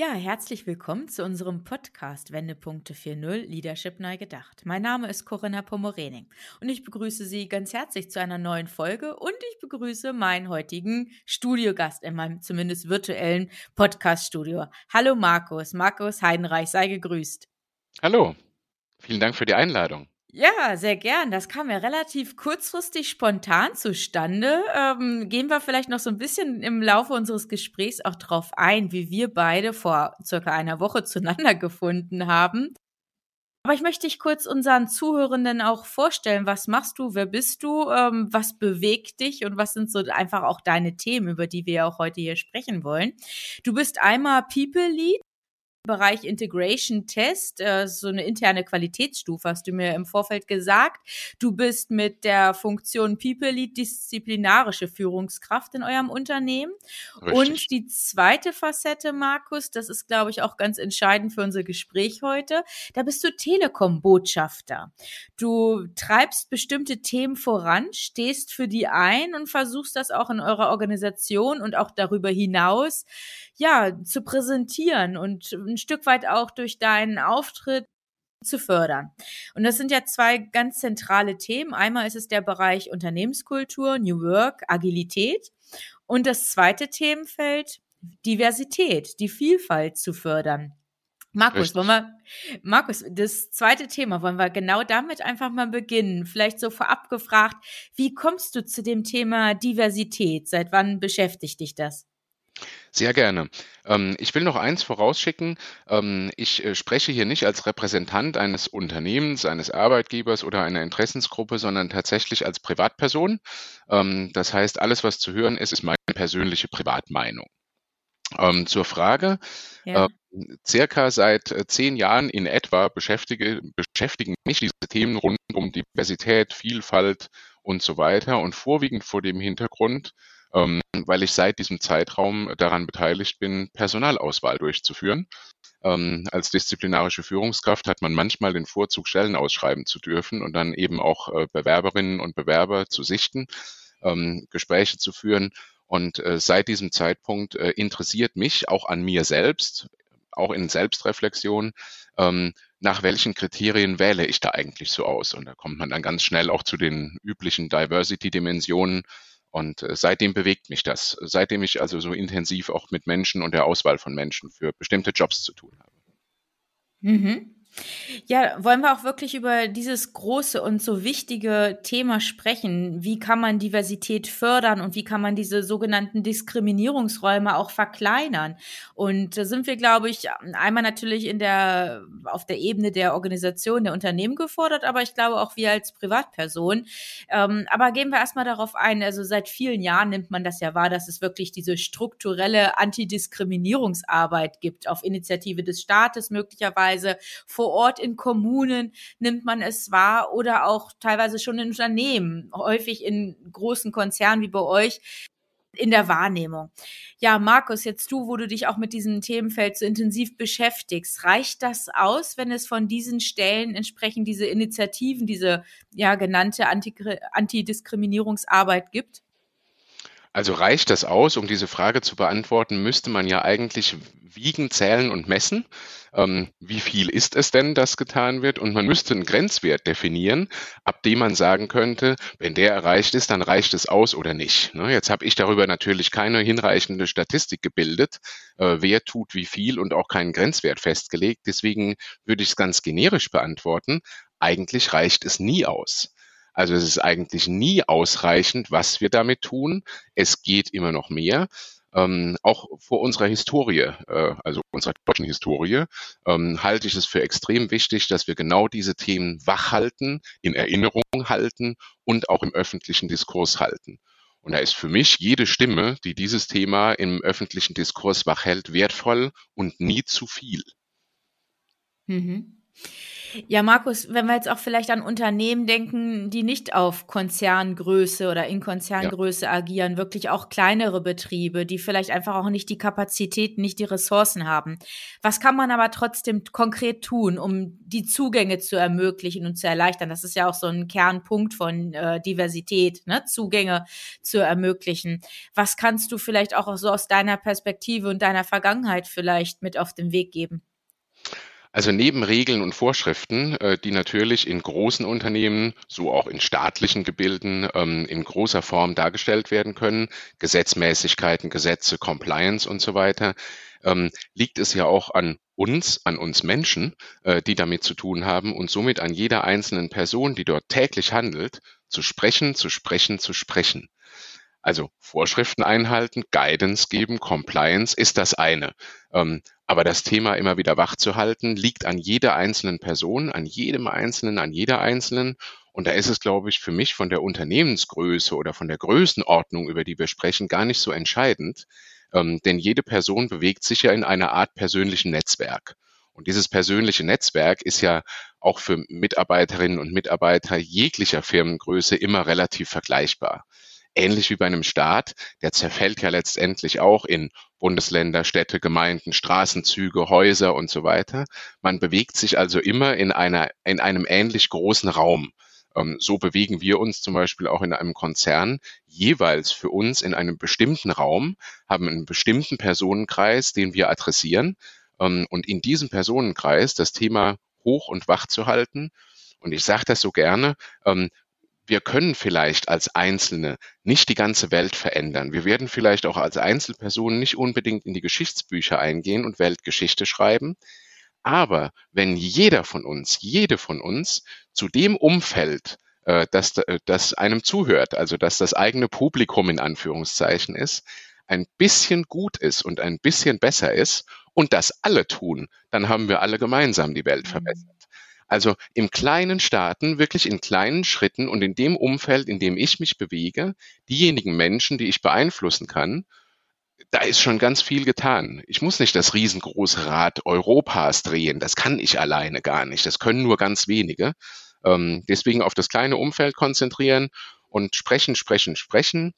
Ja, herzlich willkommen zu unserem Podcast Wendepunkte 4.0 Leadership neu gedacht. Mein Name ist Corinna Pomorening und ich begrüße Sie ganz herzlich zu einer neuen Folge und ich begrüße meinen heutigen Studiogast in meinem zumindest virtuellen Podcast-Studio. Hallo Markus, Markus Heidenreich, sei gegrüßt. Hallo, vielen Dank für die Einladung. Ja, sehr gern. Das kam ja relativ kurzfristig spontan zustande. Ähm, gehen wir vielleicht noch so ein bisschen im Laufe unseres Gesprächs auch drauf ein, wie wir beide vor circa einer Woche zueinander gefunden haben. Aber ich möchte dich kurz unseren Zuhörenden auch vorstellen. Was machst du? Wer bist du? Ähm, was bewegt dich? Und was sind so einfach auch deine Themen, über die wir auch heute hier sprechen wollen? Du bist einmal People Lead Bereich Integration Test, äh, so eine interne Qualitätsstufe, hast du mir im Vorfeld gesagt. Du bist mit der Funktion People Lead disziplinarische Führungskraft in eurem Unternehmen. Richtig. Und die zweite Facette, Markus, das ist, glaube ich, auch ganz entscheidend für unser Gespräch heute. Da bist du Telekom-Botschafter. Du treibst bestimmte Themen voran, stehst für die ein und versuchst das auch in eurer Organisation und auch darüber hinaus, ja, zu präsentieren und ein Stück weit auch durch deinen Auftritt zu fördern. Und das sind ja zwei ganz zentrale Themen. Einmal ist es der Bereich Unternehmenskultur, New Work, Agilität. Und das zweite Themenfeld, Diversität, die Vielfalt zu fördern. Markus, Richtig. wollen wir, Markus, das zweite Thema, wollen wir genau damit einfach mal beginnen? Vielleicht so vorab gefragt, wie kommst du zu dem Thema Diversität? Seit wann beschäftigt dich das? Sehr gerne. Ähm, ich will noch eins vorausschicken. Ähm, ich äh, spreche hier nicht als Repräsentant eines Unternehmens, eines Arbeitgebers oder einer Interessensgruppe, sondern tatsächlich als Privatperson. Ähm, das heißt, alles, was zu hören ist, ist meine persönliche Privatmeinung. Zur Frage. Ja. Circa seit äh, zehn Jahren in etwa beschäftige, beschäftigen mich diese Themen rund um Diversität, Vielfalt und so weiter und vorwiegend vor dem Hintergrund, ähm, weil ich seit diesem Zeitraum daran beteiligt bin, Personalauswahl durchzuführen. Ähm, als disziplinarische Führungskraft hat man manchmal den Vorzug, Stellen ausschreiben zu dürfen und dann eben auch äh, Bewerberinnen und Bewerber zu sichten, ähm, Gespräche zu führen. Und äh, seit diesem Zeitpunkt äh, interessiert mich auch an mir selbst, auch in Selbstreflexion, ähm, nach welchen Kriterien wähle ich da eigentlich so aus? Und da kommt man dann ganz schnell auch zu den üblichen Diversity-Dimensionen, und äh, seitdem bewegt mich das, seitdem ich also so intensiv auch mit Menschen und der Auswahl von Menschen für bestimmte Jobs zu tun habe. Mhm. Ja, wollen wir auch wirklich über dieses große und so wichtige Thema sprechen? Wie kann man Diversität fördern und wie kann man diese sogenannten Diskriminierungsräume auch verkleinern? Und da sind wir, glaube ich, einmal natürlich in der, auf der Ebene der Organisation, der Unternehmen gefordert, aber ich glaube auch wir als Privatperson. Ähm, aber gehen wir erstmal darauf ein. Also seit vielen Jahren nimmt man das ja wahr, dass es wirklich diese strukturelle Antidiskriminierungsarbeit gibt auf Initiative des Staates möglicherweise vor Ort in Kommunen nimmt man es wahr oder auch teilweise schon in Unternehmen, häufig in großen Konzernen wie bei euch in der Wahrnehmung. Ja, Markus, jetzt du, wo du dich auch mit diesem Themenfeld so intensiv beschäftigst, reicht das aus, wenn es von diesen Stellen entsprechend diese Initiativen, diese ja genannte Antidiskriminierungsarbeit gibt? Also reicht das aus, um diese Frage zu beantworten, müsste man ja eigentlich wiegen, zählen und messen. Ähm, wie viel ist es denn, das getan wird? Und man müsste einen Grenzwert definieren, ab dem man sagen könnte, wenn der erreicht ist, dann reicht es aus oder nicht. Ne? Jetzt habe ich darüber natürlich keine hinreichende Statistik gebildet, äh, wer tut wie viel und auch keinen Grenzwert festgelegt. Deswegen würde ich es ganz generisch beantworten. Eigentlich reicht es nie aus. Also es ist eigentlich nie ausreichend, was wir damit tun. Es geht immer noch mehr. Ähm, auch vor unserer Historie, äh, also unserer deutschen Historie, ähm, halte ich es für extrem wichtig, dass wir genau diese Themen wachhalten, in Erinnerung halten und auch im öffentlichen Diskurs halten. Und da ist für mich jede Stimme, die dieses Thema im öffentlichen Diskurs wachhält, wertvoll und nie zu viel. Mhm. Ja, Markus, wenn wir jetzt auch vielleicht an Unternehmen denken, die nicht auf Konzerngröße oder in Konzerngröße ja. agieren, wirklich auch kleinere Betriebe, die vielleicht einfach auch nicht die Kapazitäten, nicht die Ressourcen haben. Was kann man aber trotzdem konkret tun, um die Zugänge zu ermöglichen und zu erleichtern? Das ist ja auch so ein Kernpunkt von äh, Diversität, ne? Zugänge zu ermöglichen. Was kannst du vielleicht auch so aus deiner Perspektive und deiner Vergangenheit vielleicht mit auf den Weg geben? Also neben Regeln und Vorschriften, äh, die natürlich in großen Unternehmen, so auch in staatlichen Gebilden ähm, in großer Form dargestellt werden können, Gesetzmäßigkeiten, Gesetze, Compliance und so weiter, ähm, liegt es ja auch an uns, an uns Menschen, äh, die damit zu tun haben und somit an jeder einzelnen Person, die dort täglich handelt, zu sprechen, zu sprechen, zu sprechen. Also Vorschriften einhalten, Guidance geben, Compliance ist das eine. Ähm, aber das Thema immer wieder wach zu halten, liegt an jeder einzelnen Person, an jedem Einzelnen, an jeder Einzelnen. Und da ist es, glaube ich, für mich von der Unternehmensgröße oder von der Größenordnung, über die wir sprechen, gar nicht so entscheidend. Ähm, denn jede Person bewegt sich ja in einer Art persönlichen Netzwerk. Und dieses persönliche Netzwerk ist ja auch für Mitarbeiterinnen und Mitarbeiter jeglicher Firmengröße immer relativ vergleichbar ähnlich wie bei einem Staat, der zerfällt ja letztendlich auch in Bundesländer, Städte, Gemeinden, Straßenzüge, Häuser und so weiter. Man bewegt sich also immer in einer, in einem ähnlich großen Raum. Ähm, so bewegen wir uns zum Beispiel auch in einem Konzern jeweils für uns in einem bestimmten Raum, haben einen bestimmten Personenkreis, den wir adressieren. Ähm, und in diesem Personenkreis das Thema hoch und wach zu halten. Und ich sage das so gerne, ähm, wir können vielleicht als Einzelne nicht die ganze Welt verändern. Wir werden vielleicht auch als Einzelpersonen nicht unbedingt in die Geschichtsbücher eingehen und Weltgeschichte schreiben. Aber wenn jeder von uns, jede von uns zu dem Umfeld, äh, das, äh, das einem zuhört, also dass das eigene Publikum in Anführungszeichen ist, ein bisschen gut ist und ein bisschen besser ist und das alle tun, dann haben wir alle gemeinsam die Welt mhm. verbessert. Also im Kleinen starten, wirklich in kleinen Schritten und in dem Umfeld, in dem ich mich bewege, diejenigen Menschen, die ich beeinflussen kann, da ist schon ganz viel getan. Ich muss nicht das riesengroße Rad Europas drehen. Das kann ich alleine gar nicht. Das können nur ganz wenige. Ähm, deswegen auf das kleine Umfeld konzentrieren und sprechen, sprechen, sprechen.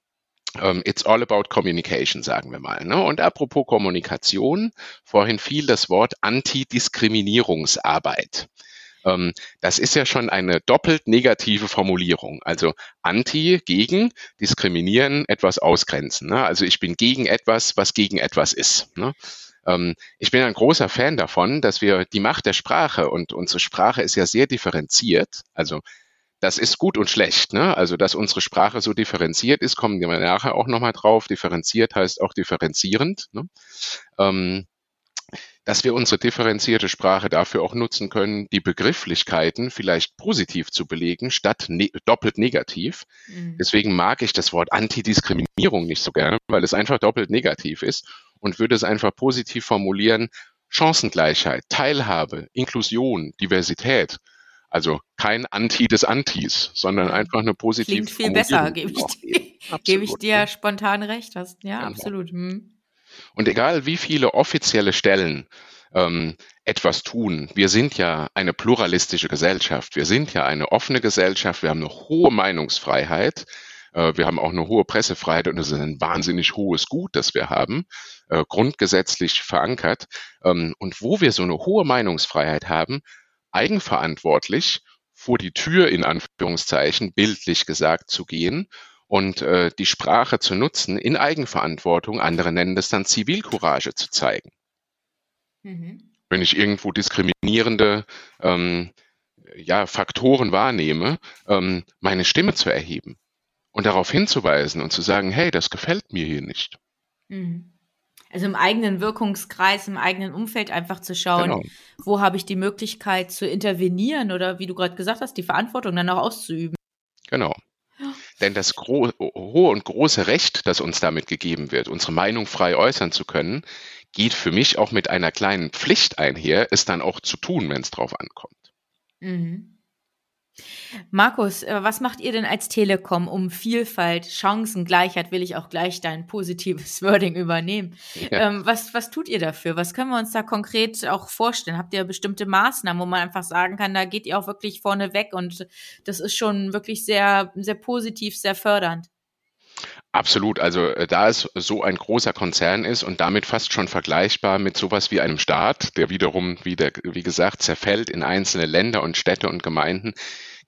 Ähm, it's all about communication, sagen wir mal. Ne? Und apropos Kommunikation, vorhin fiel das Wort Antidiskriminierungsarbeit. Ähm, das ist ja schon eine doppelt negative Formulierung. Also anti, gegen, diskriminieren, etwas ausgrenzen. Ne? Also ich bin gegen etwas, was gegen etwas ist. Ne? Ähm, ich bin ein großer Fan davon, dass wir die Macht der Sprache und unsere Sprache ist ja sehr differenziert. Also das ist gut und schlecht. Ne? Also, dass unsere Sprache so differenziert ist, kommen wir nachher auch nochmal drauf. Differenziert heißt auch differenzierend. Ne? Ähm, dass wir unsere differenzierte Sprache dafür auch nutzen können, die Begrifflichkeiten vielleicht positiv zu belegen, statt ne doppelt negativ. Mhm. Deswegen mag ich das Wort Antidiskriminierung nicht so gerne, weil es einfach doppelt negativ ist und würde es einfach positiv formulieren, Chancengleichheit, Teilhabe, Inklusion, Diversität. Also kein Anti des Antis, sondern einfach eine positive Klingt viel besser, gebe ich, gebe ich dir spontan recht. Hast. Ja, genau. absolut. Hm. Und egal wie viele offizielle Stellen ähm, etwas tun, wir sind ja eine pluralistische Gesellschaft, wir sind ja eine offene Gesellschaft, wir haben eine hohe Meinungsfreiheit, äh, wir haben auch eine hohe Pressefreiheit und es ist ein wahnsinnig hohes Gut, das wir haben, äh, grundgesetzlich verankert. Ähm, und wo wir so eine hohe Meinungsfreiheit haben, eigenverantwortlich vor die Tür in Anführungszeichen bildlich gesagt zu gehen und äh, die Sprache zu nutzen in Eigenverantwortung, andere nennen das dann Zivilcourage zu zeigen. Mhm. Wenn ich irgendwo diskriminierende ähm, ja, Faktoren wahrnehme, ähm, meine Stimme zu erheben und darauf hinzuweisen und zu sagen, hey, das gefällt mir hier nicht. Mhm. Also im eigenen Wirkungskreis, im eigenen Umfeld einfach zu schauen, genau. wo habe ich die Möglichkeit zu intervenieren oder wie du gerade gesagt hast, die Verantwortung dann auch auszuüben. Genau. Denn das hohe und große Recht, das uns damit gegeben wird, unsere Meinung frei äußern zu können, geht für mich auch mit einer kleinen Pflicht einher, es dann auch zu tun, wenn es drauf ankommt. Mhm. Markus, äh, was macht ihr denn als Telekom um Vielfalt, Chancengleichheit, will ich auch gleich dein positives Wording übernehmen. Ja. Ähm, was, was tut ihr dafür? Was können wir uns da konkret auch vorstellen? Habt ihr bestimmte Maßnahmen, wo man einfach sagen kann, da geht ihr auch wirklich vorne weg und das ist schon wirklich sehr, sehr positiv, sehr fördernd? Absolut. Also äh, da es so ein großer Konzern ist und damit fast schon vergleichbar mit sowas wie einem Staat, der wiederum, wieder, wie gesagt, zerfällt in einzelne Länder und Städte und Gemeinden,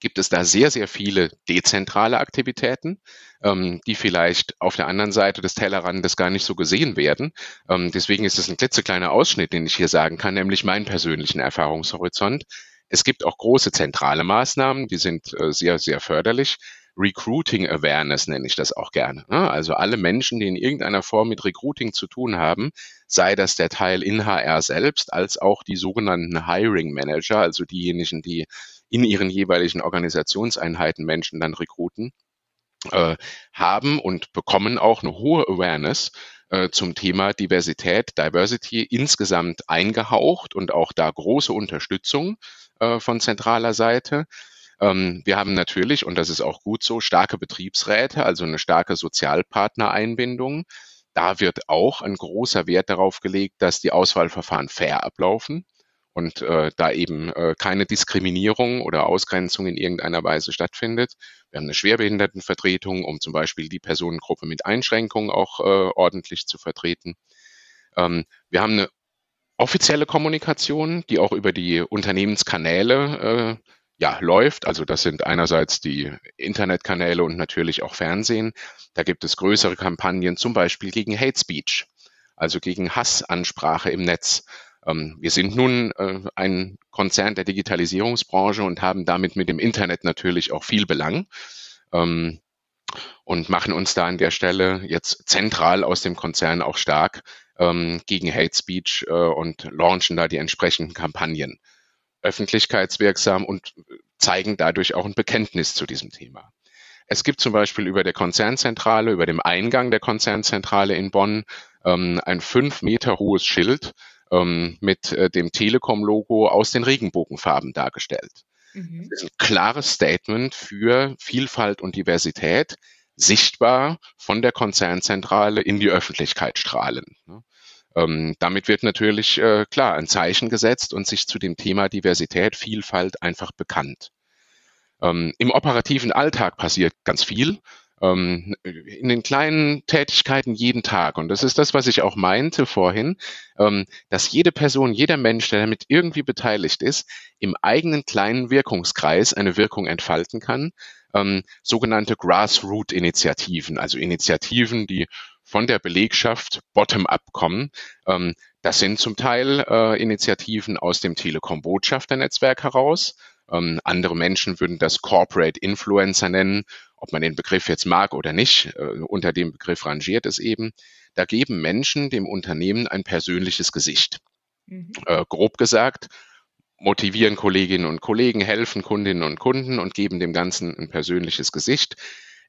gibt es da sehr, sehr viele dezentrale Aktivitäten, ähm, die vielleicht auf der anderen Seite des Tellerrandes gar nicht so gesehen werden. Ähm, deswegen ist es ein klitzekleiner Ausschnitt, den ich hier sagen kann, nämlich meinen persönlichen Erfahrungshorizont. Es gibt auch große zentrale Maßnahmen, die sind äh, sehr, sehr förderlich. Recruiting Awareness nenne ich das auch gerne. Ne? Also alle Menschen, die in irgendeiner Form mit Recruiting zu tun haben, sei das der Teil in HR selbst, als auch die sogenannten Hiring Manager, also diejenigen, die in ihren jeweiligen Organisationseinheiten Menschen dann rekruten, äh, haben und bekommen auch eine hohe Awareness äh, zum Thema Diversität, Diversity insgesamt eingehaucht und auch da große Unterstützung äh, von zentraler Seite. Ähm, wir haben natürlich, und das ist auch gut so, starke Betriebsräte, also eine starke Sozialpartnereinbindung. Da wird auch ein großer Wert darauf gelegt, dass die Auswahlverfahren fair ablaufen und äh, da eben äh, keine Diskriminierung oder Ausgrenzung in irgendeiner Weise stattfindet. Wir haben eine Schwerbehindertenvertretung, um zum Beispiel die Personengruppe mit Einschränkungen auch äh, ordentlich zu vertreten. Ähm, wir haben eine offizielle Kommunikation, die auch über die Unternehmenskanäle äh, ja, läuft. Also das sind einerseits die Internetkanäle und natürlich auch Fernsehen. Da gibt es größere Kampagnen, zum Beispiel gegen Hate Speech, also gegen Hassansprache im Netz. Ähm, wir sind nun äh, ein Konzern der Digitalisierungsbranche und haben damit mit dem Internet natürlich auch viel Belang ähm, und machen uns da an der Stelle jetzt zentral aus dem Konzern auch stark ähm, gegen Hate Speech äh, und launchen da die entsprechenden Kampagnen öffentlichkeitswirksam und zeigen dadurch auch ein Bekenntnis zu diesem Thema. Es gibt zum Beispiel über der Konzernzentrale, über dem Eingang der Konzernzentrale in Bonn ähm, ein fünf Meter hohes Schild ähm, mit äh, dem Telekom-Logo aus den Regenbogenfarben dargestellt. Mhm. Das ist ein klares Statement für Vielfalt und Diversität, sichtbar von der Konzernzentrale in die Öffentlichkeit strahlen. Ähm, damit wird natürlich äh, klar ein Zeichen gesetzt und sich zu dem Thema Diversität, Vielfalt einfach bekannt. Ähm, Im operativen Alltag passiert ganz viel ähm, in den kleinen Tätigkeiten jeden Tag. Und das ist das, was ich auch meinte vorhin, ähm, dass jede Person, jeder Mensch, der damit irgendwie beteiligt ist, im eigenen kleinen Wirkungskreis eine Wirkung entfalten kann. Ähm, sogenannte Grassroot-Initiativen, also Initiativen, die von der Belegschaft bottom-up kommen. Ähm, das sind zum Teil äh, Initiativen aus dem Telekom-Botschafternetzwerk heraus. Ähm, andere Menschen würden das Corporate Influencer nennen, ob man den Begriff jetzt mag oder nicht. Äh, unter dem Begriff rangiert es eben. Da geben Menschen dem Unternehmen ein persönliches Gesicht. Mhm. Äh, grob gesagt, motivieren Kolleginnen und Kollegen, helfen Kundinnen und Kunden und geben dem Ganzen ein persönliches Gesicht.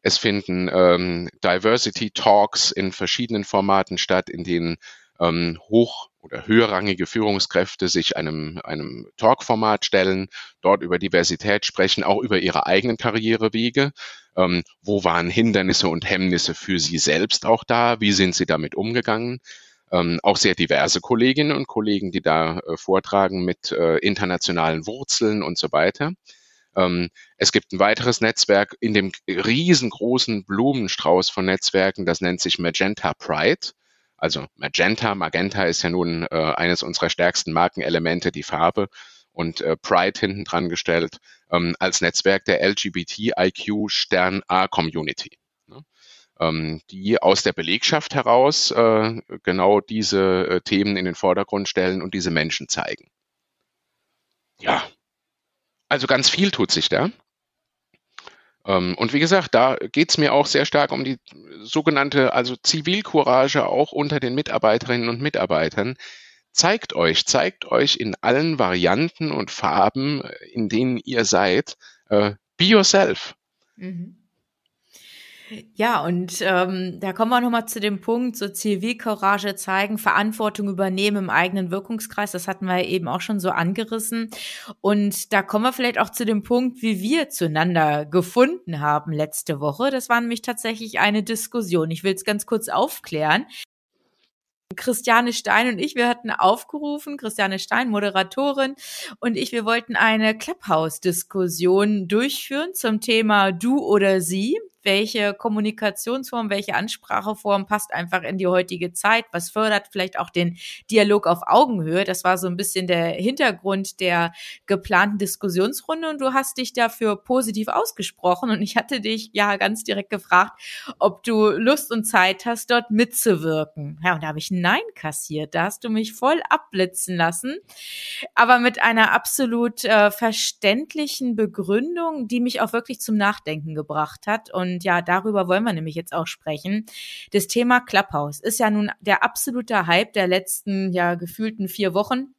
Es finden ähm, Diversity Talks in verschiedenen Formaten statt, in denen ähm, hoch- oder höherrangige Führungskräfte sich einem, einem Talk-Format stellen, dort über Diversität sprechen, auch über ihre eigenen Karrierewege. Ähm, wo waren Hindernisse und Hemmnisse für sie selbst auch da? Wie sind sie damit umgegangen? Ähm, auch sehr diverse Kolleginnen und Kollegen, die da äh, vortragen mit äh, internationalen Wurzeln und so weiter. Ähm, es gibt ein weiteres Netzwerk in dem riesengroßen Blumenstrauß von Netzwerken, das nennt sich Magenta Pride. Also Magenta, Magenta ist ja nun äh, eines unserer stärksten Markenelemente, die Farbe und äh, Pride hinten dran gestellt ähm, als Netzwerk der LGBTIQ Stern A Community. Ne? Ähm, die aus der Belegschaft heraus äh, genau diese äh, Themen in den Vordergrund stellen und diese Menschen zeigen. Ja, also ganz viel tut sich da. Ähm, und wie gesagt, da geht es mir auch sehr stark um die sogenannte, also Zivilcourage auch unter den Mitarbeiterinnen und Mitarbeitern. Zeigt euch, zeigt euch in allen Varianten und Farben, in denen ihr seid. Äh, be yourself. Mhm. Ja, und ähm, da kommen wir nochmal zu dem Punkt, so Zivilcourage zeigen, Verantwortung übernehmen im eigenen Wirkungskreis. Das hatten wir eben auch schon so angerissen. Und da kommen wir vielleicht auch zu dem Punkt, wie wir zueinander gefunden haben letzte Woche. Das war nämlich tatsächlich eine Diskussion. Ich will es ganz kurz aufklären. Christiane Stein und ich, wir hatten aufgerufen, Christiane Stein, Moderatorin, und ich, wir wollten eine Clubhouse-Diskussion durchführen zum Thema Du oder Sie welche Kommunikationsform, welche Anspracheform passt einfach in die heutige Zeit, was fördert vielleicht auch den Dialog auf Augenhöhe. Das war so ein bisschen der Hintergrund der geplanten Diskussionsrunde und du hast dich dafür positiv ausgesprochen und ich hatte dich ja ganz direkt gefragt, ob du Lust und Zeit hast, dort mitzuwirken. Ja, und da habe ich Nein kassiert. Da hast du mich voll abblitzen lassen, aber mit einer absolut äh, verständlichen Begründung, die mich auch wirklich zum Nachdenken gebracht hat und und ja, darüber wollen wir nämlich jetzt auch sprechen. Das Thema Clubhouse ist ja nun der absolute Hype der letzten, ja, gefühlten vier Wochen.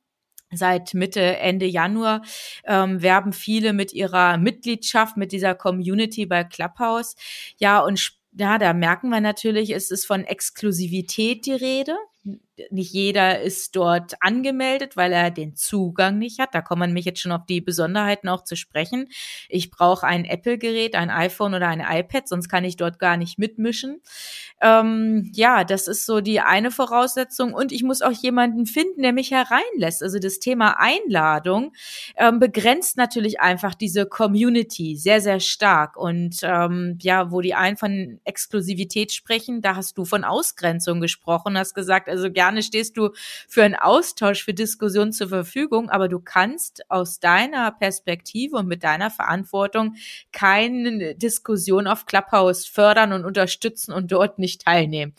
Seit Mitte, Ende Januar ähm, werben viele mit ihrer Mitgliedschaft, mit dieser Community bei Clubhouse. Ja, und ja, da merken wir natürlich, es ist von Exklusivität die Rede nicht jeder ist dort angemeldet, weil er den Zugang nicht hat. Da kommen nämlich jetzt schon auf die Besonderheiten auch zu sprechen. Ich brauche ein Apple-Gerät, ein iPhone oder ein iPad, sonst kann ich dort gar nicht mitmischen. Ähm, ja, das ist so die eine Voraussetzung. Und ich muss auch jemanden finden, der mich hereinlässt. Also das Thema Einladung ähm, begrenzt natürlich einfach diese Community sehr, sehr stark. Und ähm, ja, wo die einen von Exklusivität sprechen, da hast du von Ausgrenzung gesprochen, hast gesagt, also gerne stehst du für einen Austausch, für Diskussionen zur Verfügung, aber du kannst aus deiner Perspektive und mit deiner Verantwortung keine Diskussion auf Clubhouse fördern und unterstützen und dort nicht teilnehmen.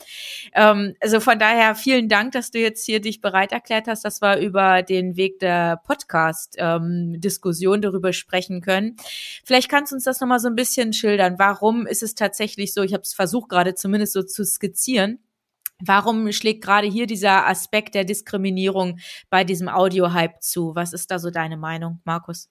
Ähm, also von daher vielen Dank, dass du jetzt hier dich bereit erklärt hast, dass wir über den Weg der Podcast-Diskussion ähm, darüber sprechen können. Vielleicht kannst du uns das nochmal so ein bisschen schildern. Warum ist es tatsächlich so, ich habe es versucht gerade zumindest so zu skizzieren, Warum schlägt gerade hier dieser Aspekt der Diskriminierung bei diesem Audio-Hype zu? Was ist da so deine Meinung, Markus?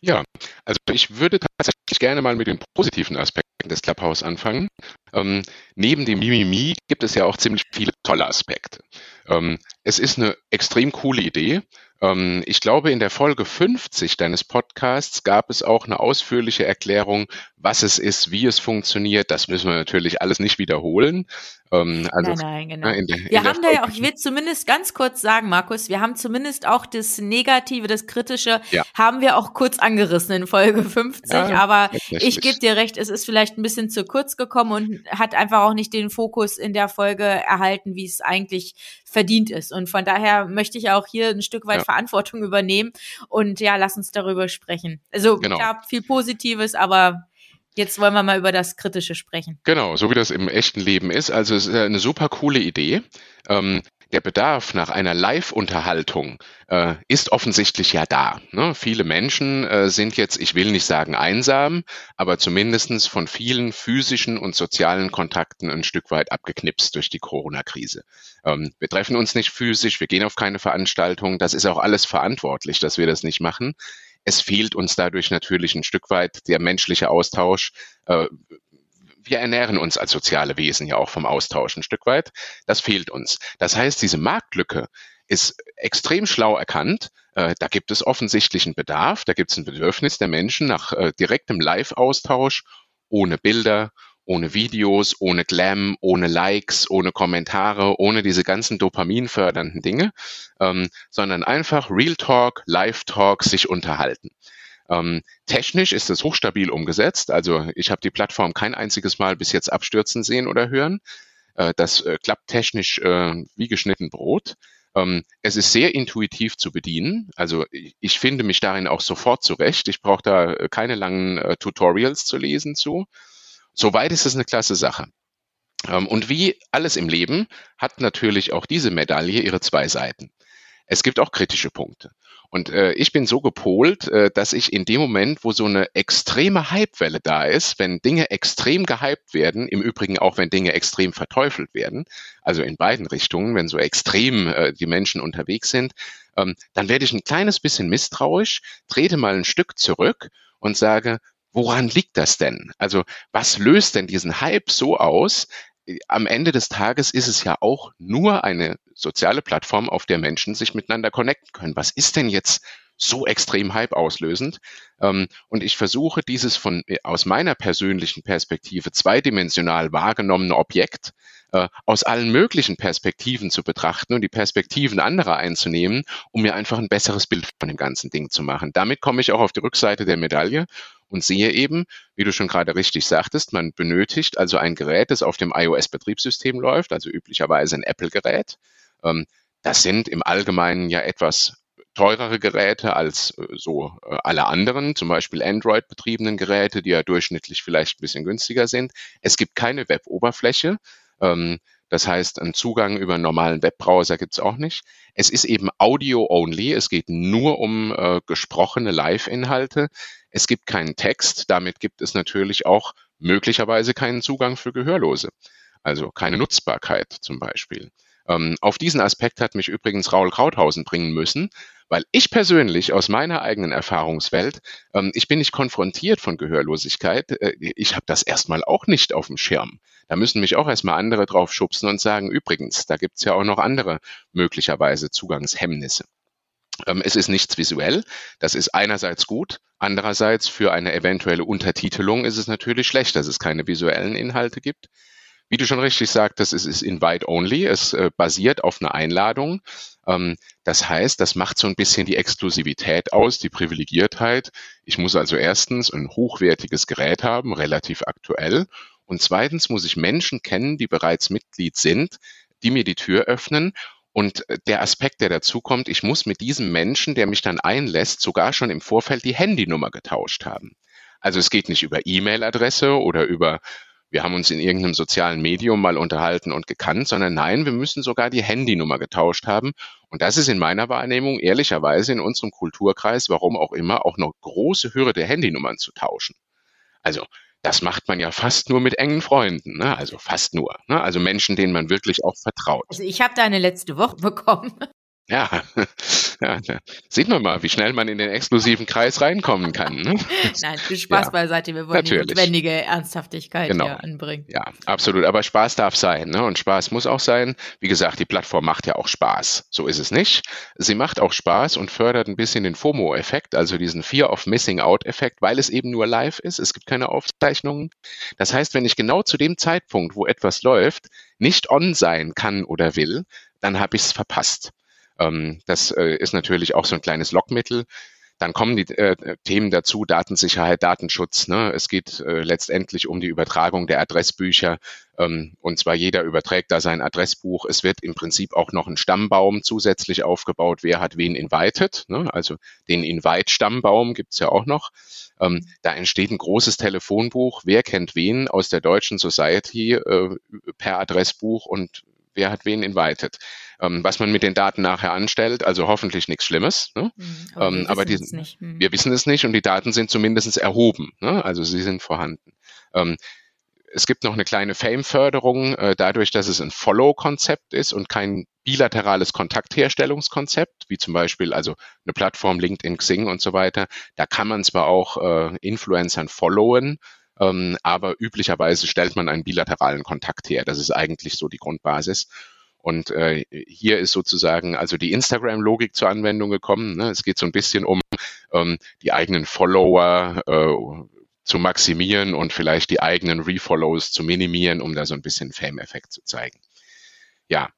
Ja, also ich würde tatsächlich gerne mal mit den positiven Aspekten des Clubhouse anfangen. Ähm, neben dem Mimimi gibt es ja auch ziemlich viele tolle Aspekte. Ähm, es ist eine extrem coole Idee. Ähm, ich glaube, in der Folge 50 deines Podcasts gab es auch eine ausführliche Erklärung, was es ist, wie es funktioniert. Das müssen wir natürlich alles nicht wiederholen. Ähm, also, nein, nein, genau. Ne, in der, wir in haben da ja auch, ich will zumindest ganz kurz sagen, Markus, wir haben zumindest auch das Negative, das Kritische, ja. haben wir auch kurz angerissen in Folge 50. Ja, aber ich gebe dir recht, es ist vielleicht ein bisschen zu kurz gekommen und hat einfach auch nicht den Fokus in der Folge erhalten, wie es eigentlich verdient ist. Und von daher möchte ich auch hier ein Stück weit ja. Verantwortung übernehmen. Und ja, lass uns darüber sprechen. Also genau. klar, viel Positives, aber Jetzt wollen wir mal über das Kritische sprechen. Genau, so wie das im echten Leben ist. Also es ist eine super coole Idee. Ähm, der Bedarf nach einer Live-Unterhaltung äh, ist offensichtlich ja da. Ne? Viele Menschen äh, sind jetzt, ich will nicht sagen einsam, aber zumindestens von vielen physischen und sozialen Kontakten ein Stück weit abgeknipst durch die Corona-Krise. Ähm, wir treffen uns nicht physisch, wir gehen auf keine Veranstaltungen. Das ist auch alles verantwortlich, dass wir das nicht machen. Es fehlt uns dadurch natürlich ein Stück weit der menschliche Austausch. Äh, wir ernähren uns als soziale Wesen ja auch vom Austausch ein Stück weit. Das fehlt uns. Das heißt, diese Marktlücke ist extrem schlau erkannt. Äh, da gibt es offensichtlichen Bedarf, da gibt es ein Bedürfnis der Menschen nach äh, direktem Live-Austausch ohne Bilder, ohne Videos, ohne Glam, ohne Likes, ohne Kommentare, ohne diese ganzen dopaminfördernden Dinge, ähm, sondern einfach Real Talk, Live Talk, sich unterhalten. Ähm, technisch ist es hochstabil umgesetzt. Also ich habe die Plattform kein einziges Mal bis jetzt abstürzen sehen oder hören. Äh, das äh, klappt technisch äh, wie geschnitten Brot. Ähm, es ist sehr intuitiv zu bedienen. Also ich, ich finde mich darin auch sofort zurecht. Ich brauche da äh, keine langen äh, Tutorials zu lesen zu. Soweit ist es eine klasse Sache. Ähm, und wie alles im Leben hat natürlich auch diese Medaille ihre zwei Seiten. Es gibt auch kritische Punkte. Und äh, ich bin so gepolt, äh, dass ich in dem Moment, wo so eine extreme Hypewelle da ist, wenn Dinge extrem gehypt werden, im Übrigen auch wenn Dinge extrem verteufelt werden, also in beiden Richtungen, wenn so extrem äh, die Menschen unterwegs sind, ähm, dann werde ich ein kleines bisschen misstrauisch, trete mal ein Stück zurück und sage, woran liegt das denn? Also was löst denn diesen Hype so aus? Am Ende des Tages ist es ja auch nur eine soziale Plattform, auf der Menschen sich miteinander connecten können. Was ist denn jetzt so extrem Hype auslösend. Ähm, und ich versuche dieses von äh, aus meiner persönlichen Perspektive zweidimensional wahrgenommene Objekt äh, aus allen möglichen Perspektiven zu betrachten und die Perspektiven anderer einzunehmen, um mir einfach ein besseres Bild von dem ganzen Ding zu machen. Damit komme ich auch auf die Rückseite der Medaille und sehe eben, wie du schon gerade richtig sagtest, man benötigt also ein Gerät, das auf dem iOS-Betriebssystem läuft, also üblicherweise ein Apple-Gerät. Ähm, das sind im Allgemeinen ja etwas teurere Geräte als äh, so äh, alle anderen, zum Beispiel Android-betriebenen Geräte, die ja durchschnittlich vielleicht ein bisschen günstiger sind. Es gibt keine Web-Oberfläche. Ähm, das heißt, einen Zugang über einen normalen Webbrowser gibt es auch nicht. Es ist eben Audio-only. Es geht nur um äh, gesprochene Live-Inhalte. Es gibt keinen Text. Damit gibt es natürlich auch möglicherweise keinen Zugang für Gehörlose. Also keine Nutzbarkeit zum Beispiel. Ähm, auf diesen Aspekt hat mich übrigens Raul Krauthausen bringen müssen, weil ich persönlich aus meiner eigenen Erfahrungswelt, ähm, ich bin nicht konfrontiert von Gehörlosigkeit. Äh, ich habe das erstmal auch nicht auf dem Schirm. Da müssen mich auch erstmal andere drauf schubsen und sagen, übrigens, da gibt's ja auch noch andere möglicherweise Zugangshemmnisse. Ähm, es ist nichts visuell. Das ist einerseits gut. Andererseits für eine eventuelle Untertitelung ist es natürlich schlecht, dass es keine visuellen Inhalte gibt. Wie du schon richtig sagtest, es ist Invite-Only. Es äh, basiert auf einer Einladung. Ähm, das heißt, das macht so ein bisschen die Exklusivität aus, die Privilegiertheit. Ich muss also erstens ein hochwertiges Gerät haben, relativ aktuell. Und zweitens muss ich Menschen kennen, die bereits Mitglied sind, die mir die Tür öffnen. Und äh, der Aspekt, der dazu kommt, ich muss mit diesem Menschen, der mich dann einlässt, sogar schon im Vorfeld die Handynummer getauscht haben. Also es geht nicht über E-Mail-Adresse oder über wir haben uns in irgendeinem sozialen Medium mal unterhalten und gekannt, sondern nein, wir müssen sogar die Handynummer getauscht haben. Und das ist in meiner Wahrnehmung ehrlicherweise in unserem Kulturkreis, warum auch immer, auch eine große Hürde, Handynummern zu tauschen. Also das macht man ja fast nur mit engen Freunden, ne? also fast nur. Ne? Also Menschen, denen man wirklich auch vertraut. Also ich habe deine letzte Woche bekommen. Ja, ja, sieht man mal, wie schnell man in den exklusiven Kreis reinkommen kann. Ne? Nein, viel Spaß ja, beiseite. Wir wollen natürlich. die notwendige Ernsthaftigkeit genau. hier anbringen. Ja, absolut. Aber Spaß darf sein. Ne? Und Spaß muss auch sein. Wie gesagt, die Plattform macht ja auch Spaß. So ist es nicht. Sie macht auch Spaß und fördert ein bisschen den FOMO-Effekt, also diesen Fear of Missing Out-Effekt, weil es eben nur live ist. Es gibt keine Aufzeichnungen. Das heißt, wenn ich genau zu dem Zeitpunkt, wo etwas läuft, nicht on sein kann oder will, dann habe ich es verpasst. Ähm, das äh, ist natürlich auch so ein kleines Lockmittel. Dann kommen die äh, Themen dazu, Datensicherheit, Datenschutz. Ne? Es geht äh, letztendlich um die Übertragung der Adressbücher. Ähm, und zwar jeder überträgt da sein Adressbuch. Es wird im Prinzip auch noch ein Stammbaum zusätzlich aufgebaut. Wer hat wen invited? Ne? Also den Invite-Stammbaum gibt's ja auch noch. Ähm, da entsteht ein großes Telefonbuch. Wer kennt wen aus der deutschen Society äh, per Adressbuch und wer hat wen invited. Ähm, was man mit den Daten nachher anstellt, also hoffentlich nichts Schlimmes. Ne? Mhm, aber, ähm, wir, aber die, mhm. wir wissen es nicht und die Daten sind zumindest erhoben, ne? also sie sind vorhanden. Ähm, es gibt noch eine kleine Fame-Förderung, äh, dadurch, dass es ein Follow-Konzept ist und kein bilaterales Kontaktherstellungskonzept, wie zum Beispiel also eine Plattform LinkedIn, Xing und so weiter. Da kann man zwar auch äh, Influencern followen, ähm, aber üblicherweise stellt man einen bilateralen Kontakt her. Das ist eigentlich so die Grundbasis. Und äh, hier ist sozusagen also die Instagram-Logik zur Anwendung gekommen. Ne? Es geht so ein bisschen um ähm, die eigenen Follower äh, zu maximieren und vielleicht die eigenen Refollows zu minimieren, um da so ein bisschen Fame-Effekt zu zeigen. Ja,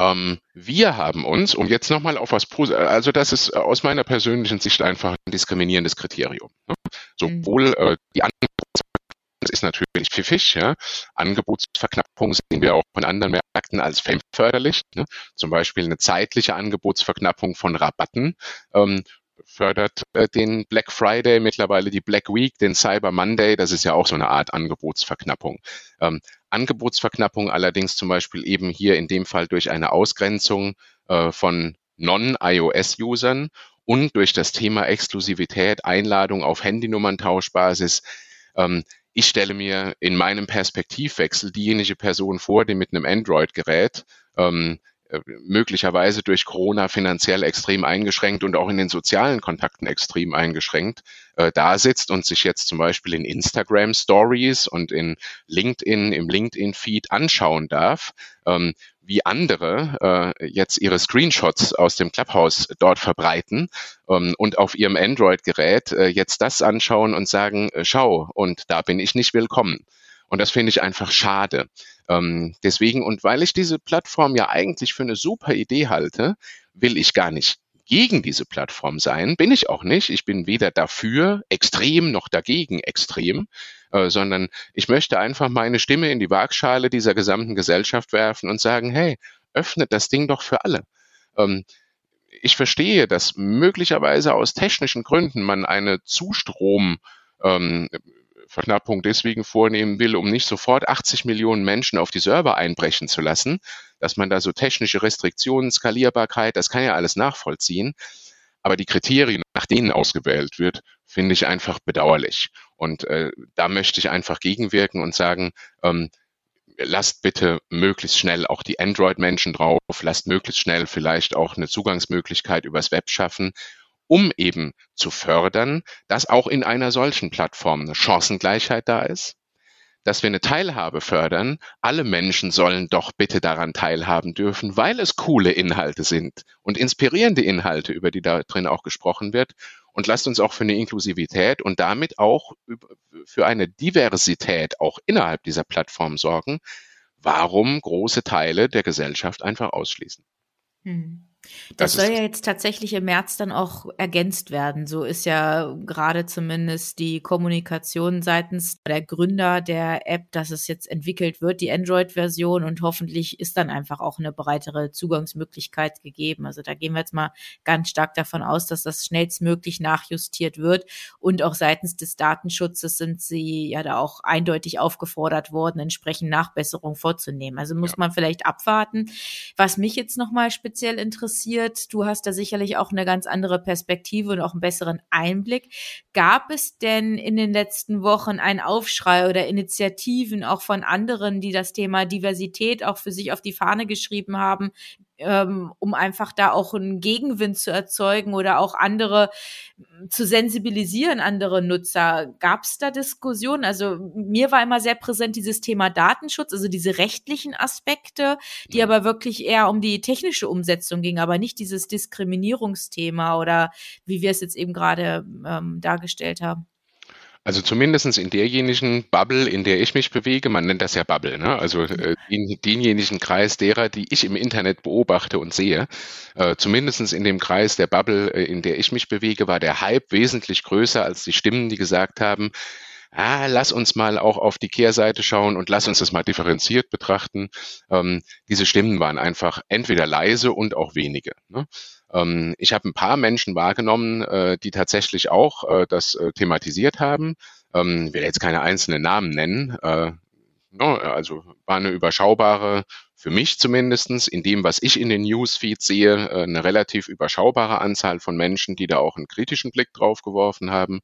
ähm, wir haben uns, um jetzt nochmal auf was Positives, also das ist aus meiner persönlichen Sicht einfach ein diskriminierendes Kriterium. Ne? Sowohl äh, die das ist natürlich pfiffig. Ja. Angebotsverknappung sehen wir auch in anderen Märkten als förderlich. Ne. Zum Beispiel eine zeitliche Angebotsverknappung von Rabatten ähm, fördert äh, den Black Friday, mittlerweile die Black Week, den Cyber Monday. Das ist ja auch so eine Art Angebotsverknappung. Ähm, Angebotsverknappung allerdings zum Beispiel eben hier in dem Fall durch eine Ausgrenzung äh, von Non-iOS-Usern und durch das Thema Exklusivität, Einladung auf Handynummerntauschbasis ähm, ich stelle mir in meinem Perspektivwechsel diejenige Person vor, die mit einem Android-Gerät ähm, äh, möglicherweise durch Corona finanziell extrem eingeschränkt und auch in den sozialen Kontakten extrem eingeschränkt äh, da sitzt und sich jetzt zum Beispiel in Instagram Stories und in LinkedIn, im LinkedIn-Feed anschauen darf, ähm, wie andere äh, jetzt ihre Screenshots aus dem Clubhouse dort verbreiten ähm, und auf ihrem Android-Gerät äh, jetzt das anschauen und sagen, äh, schau, und da bin ich nicht willkommen. Und das finde ich einfach schade. Ähm, deswegen, und weil ich diese Plattform ja eigentlich für eine super Idee halte, will ich gar nicht gegen diese Plattform sein. Bin ich auch nicht. Ich bin weder dafür extrem noch dagegen extrem, äh, sondern ich möchte einfach meine Stimme in die Waagschale dieser gesamten Gesellschaft werfen und sagen, hey, öffnet das Ding doch für alle. Ähm, ich verstehe, dass möglicherweise aus technischen Gründen man eine Zustrom ähm, Verknappung deswegen vornehmen will, um nicht sofort 80 Millionen Menschen auf die Server einbrechen zu lassen, dass man da so technische Restriktionen, Skalierbarkeit, das kann ja alles nachvollziehen. Aber die Kriterien, nach denen ausgewählt wird, finde ich einfach bedauerlich. Und äh, da möchte ich einfach gegenwirken und sagen, ähm, lasst bitte möglichst schnell auch die Android-Menschen drauf, lasst möglichst schnell vielleicht auch eine Zugangsmöglichkeit übers Web schaffen um eben zu fördern, dass auch in einer solchen Plattform eine Chancengleichheit da ist, dass wir eine Teilhabe fördern. Alle Menschen sollen doch bitte daran teilhaben dürfen, weil es coole Inhalte sind und inspirierende Inhalte, über die da drin auch gesprochen wird. Und lasst uns auch für eine Inklusivität und damit auch für eine Diversität auch innerhalb dieser Plattform sorgen. Warum große Teile der Gesellschaft einfach ausschließen? Hm. Das, das soll ja jetzt tatsächlich im März dann auch ergänzt werden. So ist ja gerade zumindest die Kommunikation seitens der Gründer der App, dass es jetzt entwickelt wird, die Android-Version und hoffentlich ist dann einfach auch eine breitere Zugangsmöglichkeit gegeben. Also da gehen wir jetzt mal ganz stark davon aus, dass das schnellstmöglich nachjustiert wird und auch seitens des Datenschutzes sind sie ja da auch eindeutig aufgefordert worden, entsprechend Nachbesserungen vorzunehmen. Also muss ja. man vielleicht abwarten. Was mich jetzt nochmal speziell interessiert, interessiert. Du hast da sicherlich auch eine ganz andere Perspektive und auch einen besseren Einblick. Gab es denn in den letzten Wochen einen Aufschrei oder Initiativen auch von anderen, die das Thema Diversität auch für sich auf die Fahne geschrieben haben, ähm, um einfach da auch einen Gegenwind zu erzeugen oder auch andere hm, zu sensibilisieren, andere Nutzer. Gab es da Diskussionen? Also mir war immer sehr präsent dieses Thema Datenschutz, also diese rechtlichen Aspekte, die aber wirklich eher um die technische Umsetzung ging, aber nicht dieses Diskriminierungsthema oder wie wir es jetzt eben gerade ähm, dargestellt haben. Also zumindestens in derjenigen Bubble, in der ich mich bewege, man nennt das ja Bubble, ne? also äh, in denjenigen Kreis derer, die ich im Internet beobachte und sehe, äh, zumindest in dem Kreis der Bubble, äh, in der ich mich bewege, war der Hype wesentlich größer als die Stimmen, die gesagt haben, ah, lass uns mal auch auf die Kehrseite schauen und lass uns das mal differenziert betrachten. Ähm, diese Stimmen waren einfach entweder leise und auch wenige. Ne? Ähm, ich habe ein paar Menschen wahrgenommen, äh, die tatsächlich auch äh, das äh, thematisiert haben. Ähm, will jetzt keine einzelnen Namen nennen. Äh, no, also war eine überschaubare, für mich zumindestens in dem, was ich in den Newsfeeds sehe, äh, eine relativ überschaubare Anzahl von Menschen, die da auch einen kritischen Blick drauf geworfen haben.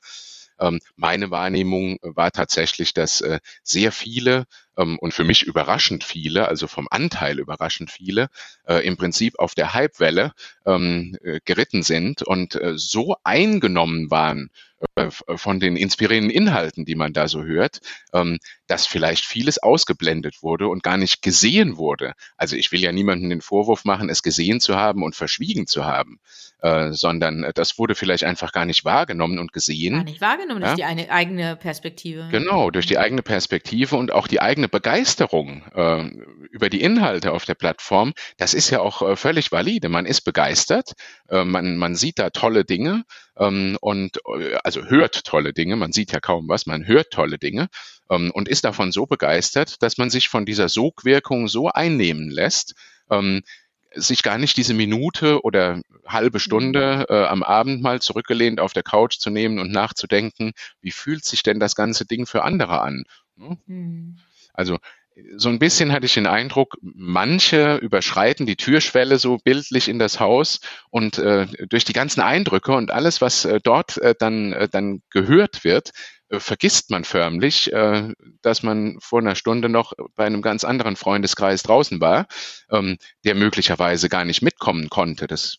Ähm, meine Wahrnehmung war tatsächlich, dass sehr viele und für mich überraschend viele, also vom Anteil überraschend viele, äh, im Prinzip auf der Hypewelle ähm, äh, geritten sind und äh, so eingenommen waren äh, von den inspirierenden Inhalten, die man da so hört, ähm, dass vielleicht vieles ausgeblendet wurde und gar nicht gesehen wurde. Also ich will ja niemandem den Vorwurf machen, es gesehen zu haben und verschwiegen zu haben, äh, sondern das wurde vielleicht einfach gar nicht wahrgenommen und gesehen. Gar nicht wahrgenommen, ja? durch die eine, eigene Perspektive. Genau, durch die eigene Perspektive und auch die eigene Begeisterung äh, über die Inhalte auf der Plattform. Das ist ja auch äh, völlig valide. Man ist begeistert, äh, man, man sieht da tolle Dinge ähm, und äh, also hört tolle Dinge. Man sieht ja kaum was, man hört tolle Dinge ähm, und ist davon so begeistert, dass man sich von dieser Sogwirkung so einnehmen lässt, ähm, sich gar nicht diese Minute oder halbe Stunde äh, am Abend mal zurückgelehnt auf der Couch zu nehmen und nachzudenken, wie fühlt sich denn das ganze Ding für andere an? Ne? Mhm. Also so ein bisschen hatte ich den Eindruck, manche überschreiten die Türschwelle so bildlich in das Haus und äh, durch die ganzen Eindrücke und alles, was äh, dort äh, dann, äh, dann gehört wird, äh, vergisst man förmlich, äh, dass man vor einer Stunde noch bei einem ganz anderen Freundeskreis draußen war, ähm, der möglicherweise gar nicht mitkommen konnte. Das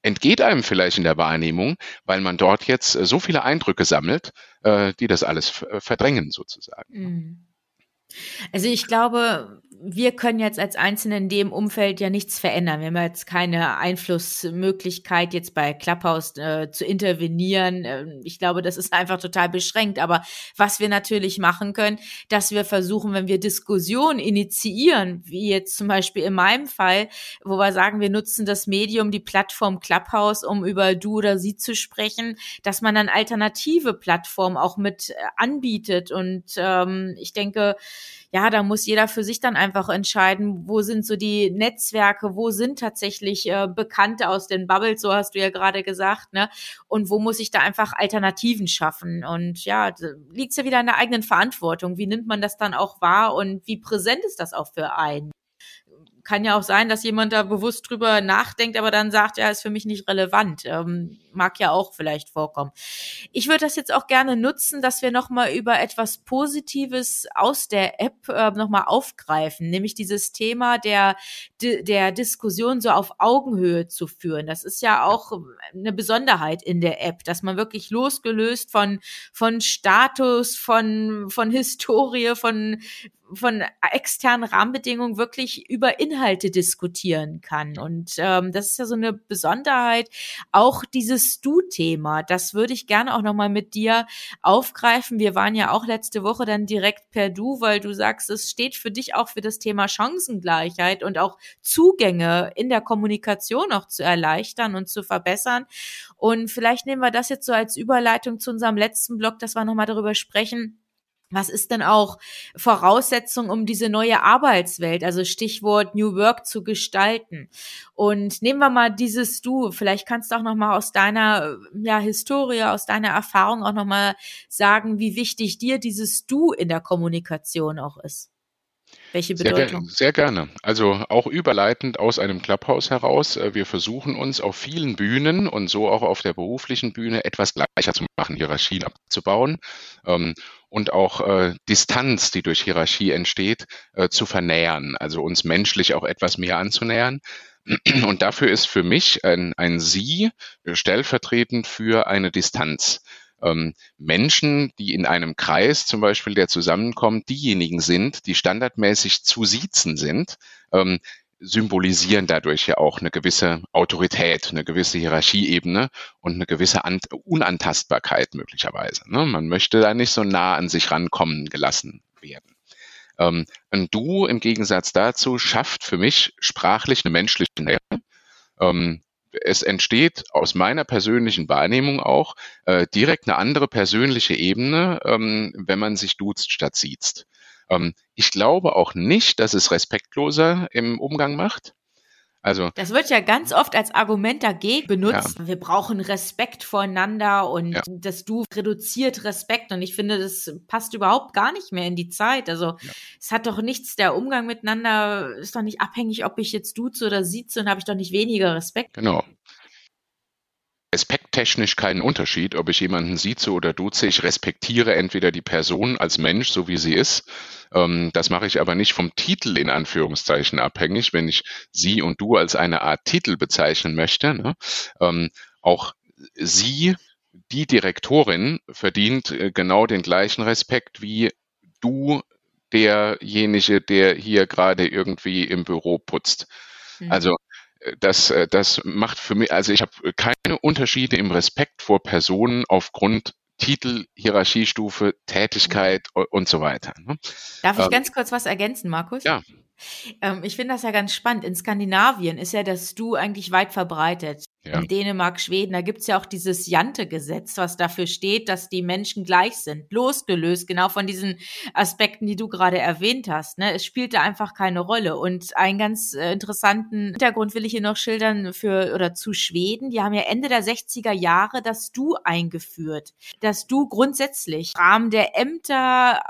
entgeht einem vielleicht in der Wahrnehmung, weil man dort jetzt so viele Eindrücke sammelt, die das alles verdrängen sozusagen. Mhm. Also ich glaube, wir können jetzt als Einzelne in dem Umfeld ja nichts verändern. Wir haben jetzt keine Einflussmöglichkeit, jetzt bei Clubhouse äh, zu intervenieren. Ähm, ich glaube, das ist einfach total beschränkt. Aber was wir natürlich machen können, dass wir versuchen, wenn wir Diskussionen initiieren, wie jetzt zum Beispiel in meinem Fall, wo wir sagen, wir nutzen das Medium, die Plattform Clubhouse, um über du oder sie zu sprechen, dass man dann alternative Plattformen auch mit äh, anbietet. Und ähm, ich denke, ja, da muss jeder für sich dann einfach entscheiden, wo sind so die Netzwerke, wo sind tatsächlich äh, Bekannte aus den Bubbles, so hast du ja gerade gesagt, ne? Und wo muss ich da einfach Alternativen schaffen? Und ja, liegt's ja wieder in der eigenen Verantwortung. Wie nimmt man das dann auch wahr und wie präsent ist das auch für einen? Kann ja auch sein, dass jemand da bewusst drüber nachdenkt, aber dann sagt, ja, ist für mich nicht relevant. Ähm, mag ja auch vielleicht vorkommen. Ich würde das jetzt auch gerne nutzen, dass wir nochmal über etwas Positives aus der App äh, nochmal aufgreifen, nämlich dieses Thema der, der Diskussion so auf Augenhöhe zu führen. Das ist ja auch eine Besonderheit in der App, dass man wirklich losgelöst von, von Status, von, von Historie, von, von externen Rahmenbedingungen wirklich über Inhalte diskutieren kann. Und ähm, das ist ja so eine Besonderheit. Auch dieses Du-Thema, das würde ich gerne auch nochmal mit dir aufgreifen. Wir waren ja auch letzte Woche dann direkt per Du, weil du sagst, es steht für dich auch für das Thema Chancengleichheit und auch Zugänge in der Kommunikation auch zu erleichtern und zu verbessern. Und vielleicht nehmen wir das jetzt so als Überleitung zu unserem letzten Blog, dass wir nochmal darüber sprechen, was ist denn auch Voraussetzung, um diese neue Arbeitswelt, also Stichwort New Work zu gestalten? Und nehmen wir mal dieses Du. Vielleicht kannst du auch noch mal aus deiner ja, Historie, aus deiner Erfahrung auch noch mal sagen, wie wichtig dir dieses Du in der Kommunikation auch ist. Welche Bedeutung? Sehr, sehr, gerne. Also auch überleitend aus einem Clubhouse heraus. Äh, wir versuchen uns auf vielen Bühnen und so auch auf der beruflichen Bühne etwas gleicher zu machen, Hierarchien abzubauen ähm, und auch äh, Distanz, die durch Hierarchie entsteht, äh, zu vernähern. Also uns menschlich auch etwas mehr anzunähern. Und dafür ist für mich ein, ein Sie stellvertretend für eine Distanz ähm, Menschen, die in einem Kreis zum Beispiel, der zusammenkommt, diejenigen sind, die standardmäßig zu siezen sind, ähm, symbolisieren dadurch ja auch eine gewisse Autorität, eine gewisse Hierarchieebene und eine gewisse Ant Unantastbarkeit möglicherweise. Ne? Man möchte da nicht so nah an sich rankommen gelassen werden. Ähm, ein Du im Gegensatz dazu schafft für mich sprachlich eine menschliche Nähe. Ähm, es entsteht aus meiner persönlichen Wahrnehmung auch äh, direkt eine andere persönliche Ebene, ähm, wenn man sich duzt statt sieht. Ähm, ich glaube auch nicht, dass es respektloser im Umgang macht. Also das wird ja ganz oft als Argument dagegen benutzt. Ja. Wir brauchen Respekt voreinander und ja. das Du reduziert Respekt. Und ich finde, das passt überhaupt gar nicht mehr in die Zeit. Also ja. es hat doch nichts, der Umgang miteinander ist doch nicht abhängig, ob ich jetzt duze oder sieze und habe ich doch nicht weniger Respekt. Genau respekttechnisch keinen Unterschied, ob ich jemanden sieze oder duze. Ich respektiere entweder die Person als Mensch, so wie sie ist. Ähm, das mache ich aber nicht vom Titel in Anführungszeichen abhängig, wenn ich sie und du als eine Art Titel bezeichnen möchte. Ne? Ähm, auch sie, die Direktorin, verdient äh, genau den gleichen Respekt wie du, derjenige, der hier gerade irgendwie im Büro putzt. Mhm. Also das, äh, das macht für mich, also ich habe keine Unterschiede im Respekt vor Personen aufgrund Titel, Hierarchiestufe, Tätigkeit und so weiter. Ne? Darf ich ähm, ganz kurz was ergänzen, Markus? Ja. Ähm, ich finde das ja ganz spannend. In Skandinavien ist ja das Du eigentlich weit verbreitet. Ja. In Dänemark, Schweden, da gibt's ja auch dieses Jante-Gesetz, was dafür steht, dass die Menschen gleich sind. Losgelöst, genau von diesen Aspekten, die du gerade erwähnt hast. Ne? Es spielte einfach keine Rolle. Und einen ganz äh, interessanten Hintergrund will ich hier noch schildern für oder zu Schweden. Die haben ja Ende der 60er Jahre das Du eingeführt. Das Du grundsätzlich im Rahmen der Ämter,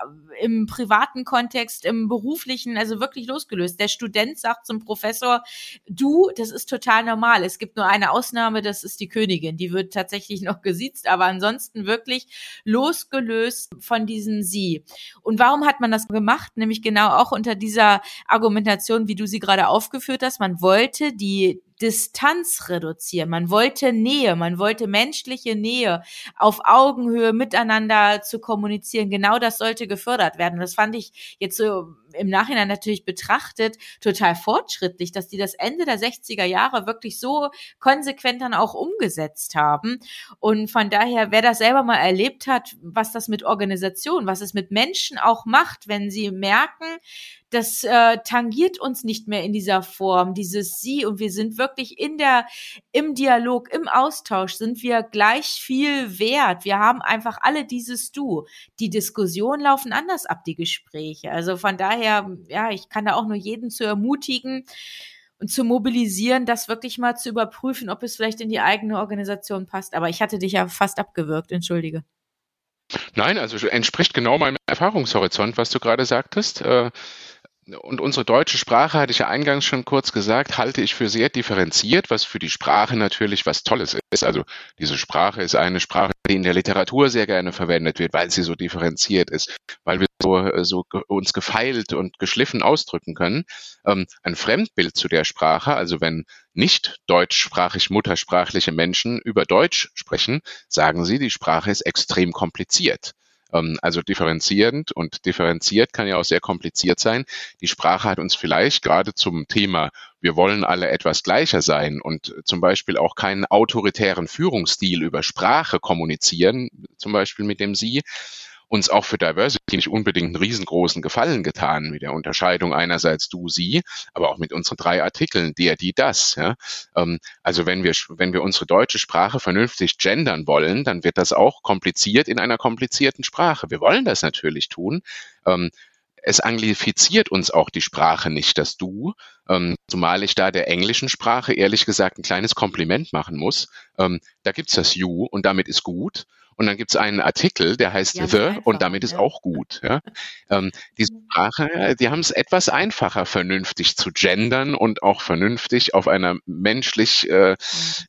im privaten Kontext, im beruflichen, also wirklich losgelöst. Der Student sagt zum Professor, du, das ist total normal. Es gibt nur eine Ausnahme, das ist die Königin. Die wird tatsächlich noch gesiezt, aber ansonsten wirklich losgelöst von diesem Sie. Und warum hat man das gemacht? Nämlich genau auch unter dieser Argumentation, wie du sie gerade aufgeführt hast. Man wollte die Distanz reduzieren. Man wollte Nähe, man wollte menschliche Nähe auf Augenhöhe miteinander zu kommunizieren. Genau das sollte gefördert werden. das fand ich jetzt so im Nachhinein natürlich betrachtet total fortschrittlich, dass die das Ende der 60er Jahre wirklich so konsequent dann auch umgesetzt haben. Und von daher, wer das selber mal erlebt hat, was das mit Organisation, was es mit Menschen auch macht, wenn sie merken, das äh, tangiert uns nicht mehr in dieser Form, dieses Sie und wir sind wirklich in der, im Dialog, im Austausch sind wir gleich viel wert. Wir haben einfach alle dieses Du. Die Diskussionen laufen anders ab, die Gespräche. Also von daher, ja, ich kann da auch nur jeden zu ermutigen, und zu mobilisieren, das wirklich mal zu überprüfen, ob es vielleicht in die eigene Organisation passt. Aber ich hatte dich ja fast abgewürgt, entschuldige. Nein, also entspricht genau meinem Erfahrungshorizont, was du gerade sagtest. Äh, und unsere deutsche Sprache, hatte ich ja eingangs schon kurz gesagt, halte ich für sehr differenziert, was für die Sprache natürlich was Tolles ist. Also diese Sprache ist eine Sprache, die in der Literatur sehr gerne verwendet wird, weil sie so differenziert ist, weil wir so, so uns gefeilt und geschliffen ausdrücken können. Ähm, ein Fremdbild zu der Sprache, also wenn nicht deutschsprachig muttersprachliche Menschen über Deutsch sprechen, sagen sie, die Sprache ist extrem kompliziert. Ähm, also differenzierend und differenziert kann ja auch sehr kompliziert sein. Die Sprache hat uns vielleicht gerade zum Thema, wir wollen alle etwas gleicher sein und zum Beispiel auch keinen autoritären Führungsstil über Sprache kommunizieren, zum Beispiel mit dem Sie, uns auch für Diversity nicht unbedingt einen riesengroßen Gefallen getan mit der Unterscheidung einerseits du, sie, aber auch mit unseren drei Artikeln, der, die, das. Ja. Ähm, also wenn wir, wenn wir unsere deutsche Sprache vernünftig gendern wollen, dann wird das auch kompliziert in einer komplizierten Sprache. Wir wollen das natürlich tun. Ähm, es anglifiziert uns auch die Sprache nicht, das Du, ähm, zumal ich da der englischen Sprache ehrlich gesagt ein kleines Kompliment machen muss. Da gibt's das You und damit ist gut und dann gibt es einen Artikel, der heißt ja, The einfach, und damit ist ja. auch gut. Ja? Ähm, die Sprache, die haben es etwas einfacher, vernünftig zu gendern und auch vernünftig auf einer menschlich äh,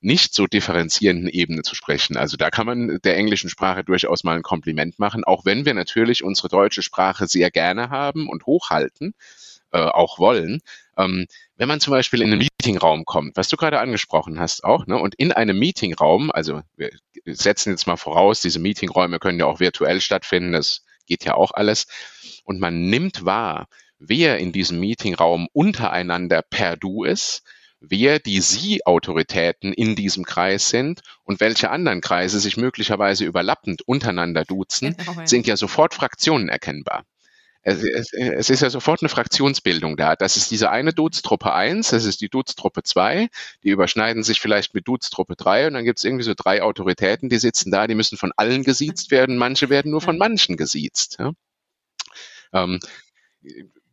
nicht so differenzierenden Ebene zu sprechen. Also da kann man der englischen Sprache durchaus mal ein Kompliment machen, auch wenn wir natürlich unsere deutsche Sprache sehr gerne haben und hochhalten äh, auch wollen. Ähm, wenn man zum Beispiel in einen Meetingraum kommt, was du gerade angesprochen hast auch, ne, und in einem Meetingraum, also wir setzen jetzt mal voraus, diese Meetingräume können ja auch virtuell stattfinden, das geht ja auch alles, und man nimmt wahr, wer in diesem Meetingraum untereinander per Du ist, wer die Sie-Autoritäten in diesem Kreis sind und welche anderen Kreise sich möglicherweise überlappend untereinander duzen, genau, sind ja sofort Fraktionen erkennbar es, es, es, ist ja sofort eine Fraktionsbildung da. Das ist diese eine Dutztruppe 1, das ist die Dutztruppe 2, die überschneiden sich vielleicht mit Dutztruppe 3 und dann gibt es irgendwie so drei Autoritäten, die sitzen da, die müssen von allen gesiezt werden, manche werden nur von manchen gesiezt. Ja? Ähm,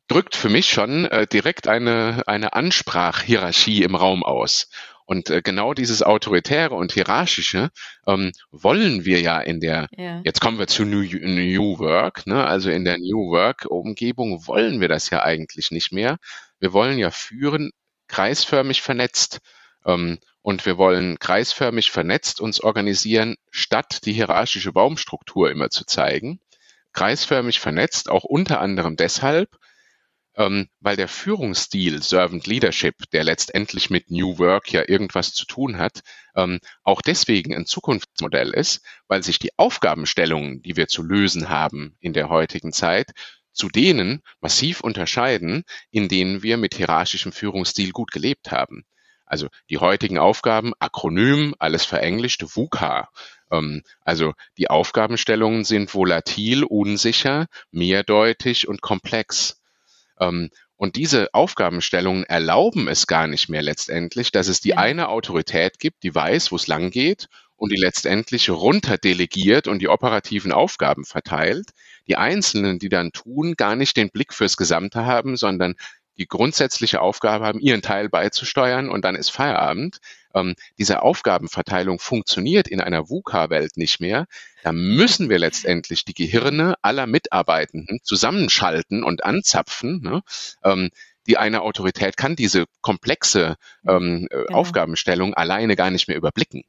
drückt für mich schon äh, direkt eine, eine Ansprachhierarchie im Raum aus. Und äh, genau dieses Autoritäre und Hierarchische ähm, wollen wir ja in der, ja. jetzt kommen wir zu New, New Work, ne? also in der New Work-Umgebung wollen wir das ja eigentlich nicht mehr. Wir wollen ja führen, kreisförmig vernetzt. Ähm, und wir wollen kreisförmig vernetzt uns organisieren, statt die hierarchische Baumstruktur immer zu zeigen. Kreisförmig vernetzt, auch unter anderem deshalb, ähm, weil der Führungsstil Servant Leadership, der letztendlich mit New Work ja irgendwas zu tun hat, ähm, auch deswegen ein Zukunftsmodell ist, weil sich die Aufgabenstellungen, die wir zu lösen haben in der heutigen Zeit, zu denen massiv unterscheiden, in denen wir mit hierarchischem Führungsstil gut gelebt haben. Also die heutigen Aufgaben, Akronym, alles verenglischt, VUCA. Ähm, also die Aufgabenstellungen sind volatil, unsicher, mehrdeutig und komplex. Ähm, und diese Aufgabenstellungen erlauben es gar nicht mehr letztendlich, dass es die eine Autorität gibt, die weiß, wo es lang geht und die letztendlich runterdelegiert und die operativen Aufgaben verteilt. Die Einzelnen, die dann tun, gar nicht den Blick fürs Gesamte haben, sondern die grundsätzliche Aufgabe haben, ihren Teil beizusteuern und dann ist Feierabend. Ähm, diese Aufgabenverteilung funktioniert in einer VUCA-Welt nicht mehr. Da müssen wir letztendlich die Gehirne aller Mitarbeitenden zusammenschalten und anzapfen. Ne? Ähm, die eine Autorität kann diese komplexe ähm, äh, genau. Aufgabenstellung alleine gar nicht mehr überblicken.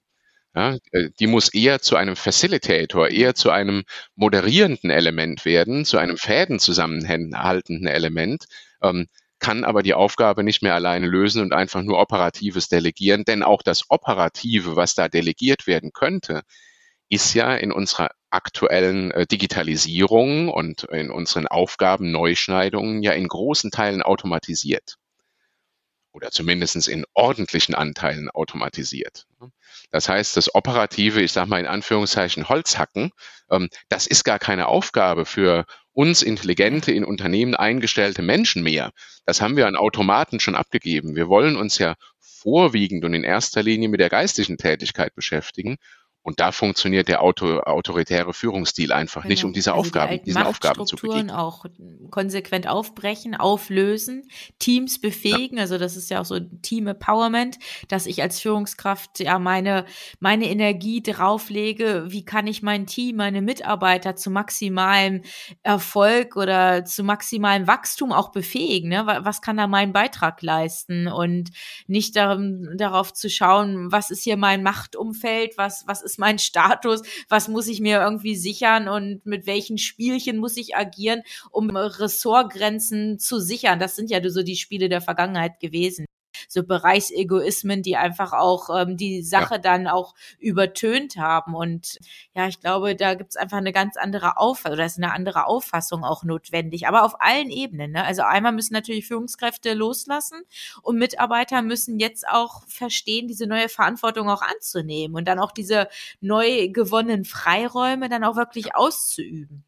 Ja, äh, die muss eher zu einem Facilitator, eher zu einem moderierenden Element werden, zu einem Fäden zusammenhaltenden Element, ähm, kann aber die Aufgabe nicht mehr alleine lösen und einfach nur Operatives delegieren, denn auch das Operative, was da delegiert werden könnte, ist ja in unserer aktuellen äh, Digitalisierung und in unseren Aufgaben Neuschneidungen ja in großen Teilen automatisiert oder zumindest in ordentlichen Anteilen automatisiert. Das heißt, das operative, ich sage mal in Anführungszeichen Holzhacken, ähm, das ist gar keine Aufgabe für uns intelligente, in Unternehmen eingestellte Menschen mehr. Das haben wir an Automaten schon abgegeben. Wir wollen uns ja vorwiegend und in erster Linie mit der geistlichen Tätigkeit beschäftigen und da funktioniert der Auto, autoritäre Führungsstil einfach genau. nicht, um diese also Aufgaben, die diesen Aufgaben zu begegnen. auch konsequent aufbrechen, auflösen, Teams befähigen. Ja. Also das ist ja auch so Team Empowerment, dass ich als Führungskraft ja meine, meine Energie drauflege. Wie kann ich mein Team, meine Mitarbeiter zu maximalem Erfolg oder zu maximalem Wachstum auch befähigen? Ne? Was kann da mein Beitrag leisten? Und nicht darum, darauf zu schauen, was ist hier mein Machtumfeld, was, was ist ist mein Status, was muss ich mir irgendwie sichern und mit welchen Spielchen muss ich agieren, um Ressortgrenzen zu sichern. Das sind ja so die Spiele der Vergangenheit gewesen so Bereichsegoismen, die einfach auch ähm, die Sache ja. dann auch übertönt haben. Und ja, ich glaube, da gibt es einfach eine ganz andere Auffassung, oder ist eine andere Auffassung auch notwendig, aber auf allen Ebenen. Ne? Also einmal müssen natürlich Führungskräfte loslassen und Mitarbeiter müssen jetzt auch verstehen, diese neue Verantwortung auch anzunehmen und dann auch diese neu gewonnenen Freiräume dann auch wirklich auszuüben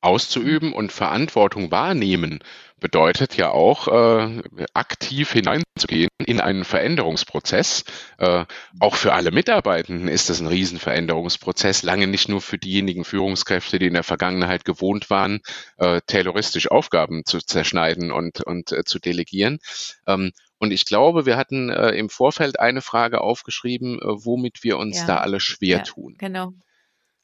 auszuüben und Verantwortung wahrnehmen bedeutet ja auch, äh, aktiv hineinzugehen in einen Veränderungsprozess. Äh, auch für alle Mitarbeitenden ist das ein Riesenveränderungsprozess, lange nicht nur für diejenigen Führungskräfte, die in der Vergangenheit gewohnt waren, äh, terroristisch Aufgaben zu zerschneiden und, und äh, zu delegieren. Ähm, und ich glaube, wir hatten äh, im Vorfeld eine Frage aufgeschrieben, äh, womit wir uns ja. da alle schwer ja, tun. Genau.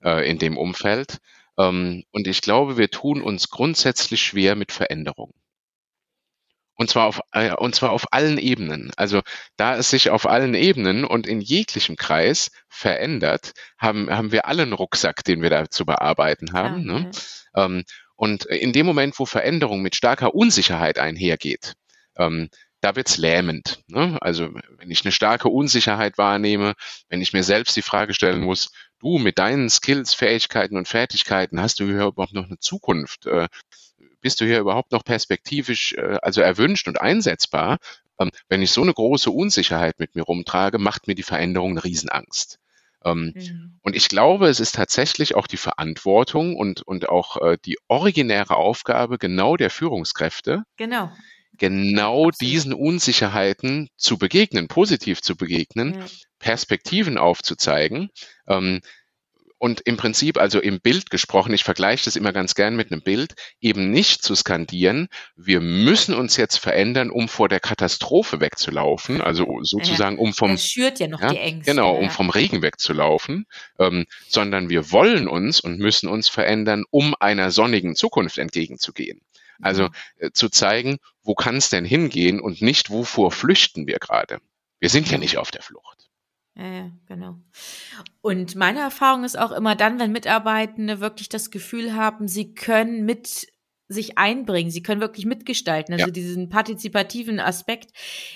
Äh, in dem Umfeld. Ähm, und ich glaube, wir tun uns grundsätzlich schwer mit Veränderung. Und zwar auf, äh, und zwar auf allen Ebenen. Also da es sich auf allen Ebenen und in jeglichem Kreis verändert, haben, haben wir alle einen Rucksack, den wir da zu bearbeiten haben. Ja, ne? Ähm, und in dem Moment, wo Veränderung mit starker Unsicherheit einhergeht, ähm, da wird's lähmend. Ne? Also wenn ich eine starke Unsicherheit wahrnehme, wenn ich mir selbst die Frage stellen muss, du mit deinen Skills, Fähigkeiten und Fertigkeiten, hast du hier überhaupt noch eine Zukunft? Äh, bist du hier überhaupt noch perspektivisch, äh, also erwünscht und einsetzbar? Ähm, wenn ich so eine große Unsicherheit mit mir rumtrage, macht mir die Veränderung eine Riesenangst. Ähm, mhm. Und ich glaube, es ist tatsächlich auch die Verantwortung und, und auch äh, die originäre Aufgabe genau der Führungskräfte, genau genau Absolut. diesen Unsicherheiten zu begegnen, positiv zu begegnen, ja. Perspektiven aufzuzeigen. Ähm, und im Prinzip, also im Bild gesprochen, ich vergleiche das immer ganz gern mit einem Bild, eben nicht zu skandieren, wir müssen uns jetzt verändern, um vor der Katastrophe wegzulaufen, also sozusagen, um vom, ja noch ja, die Ängste, genau, um vom Regen wegzulaufen, ähm, sondern wir wollen uns und müssen uns verändern, um einer sonnigen Zukunft entgegenzugehen. Also mhm. äh, zu zeigen, wo kann es denn hingehen und nicht, wovor flüchten wir gerade. Wir sind ja nicht auf der Flucht. Ja, ja, genau. Und meine Erfahrung ist auch immer dann, wenn Mitarbeitende wirklich das Gefühl haben, sie können mit sich einbringen, sie können wirklich mitgestalten, also ja. diesen partizipativen Aspekt,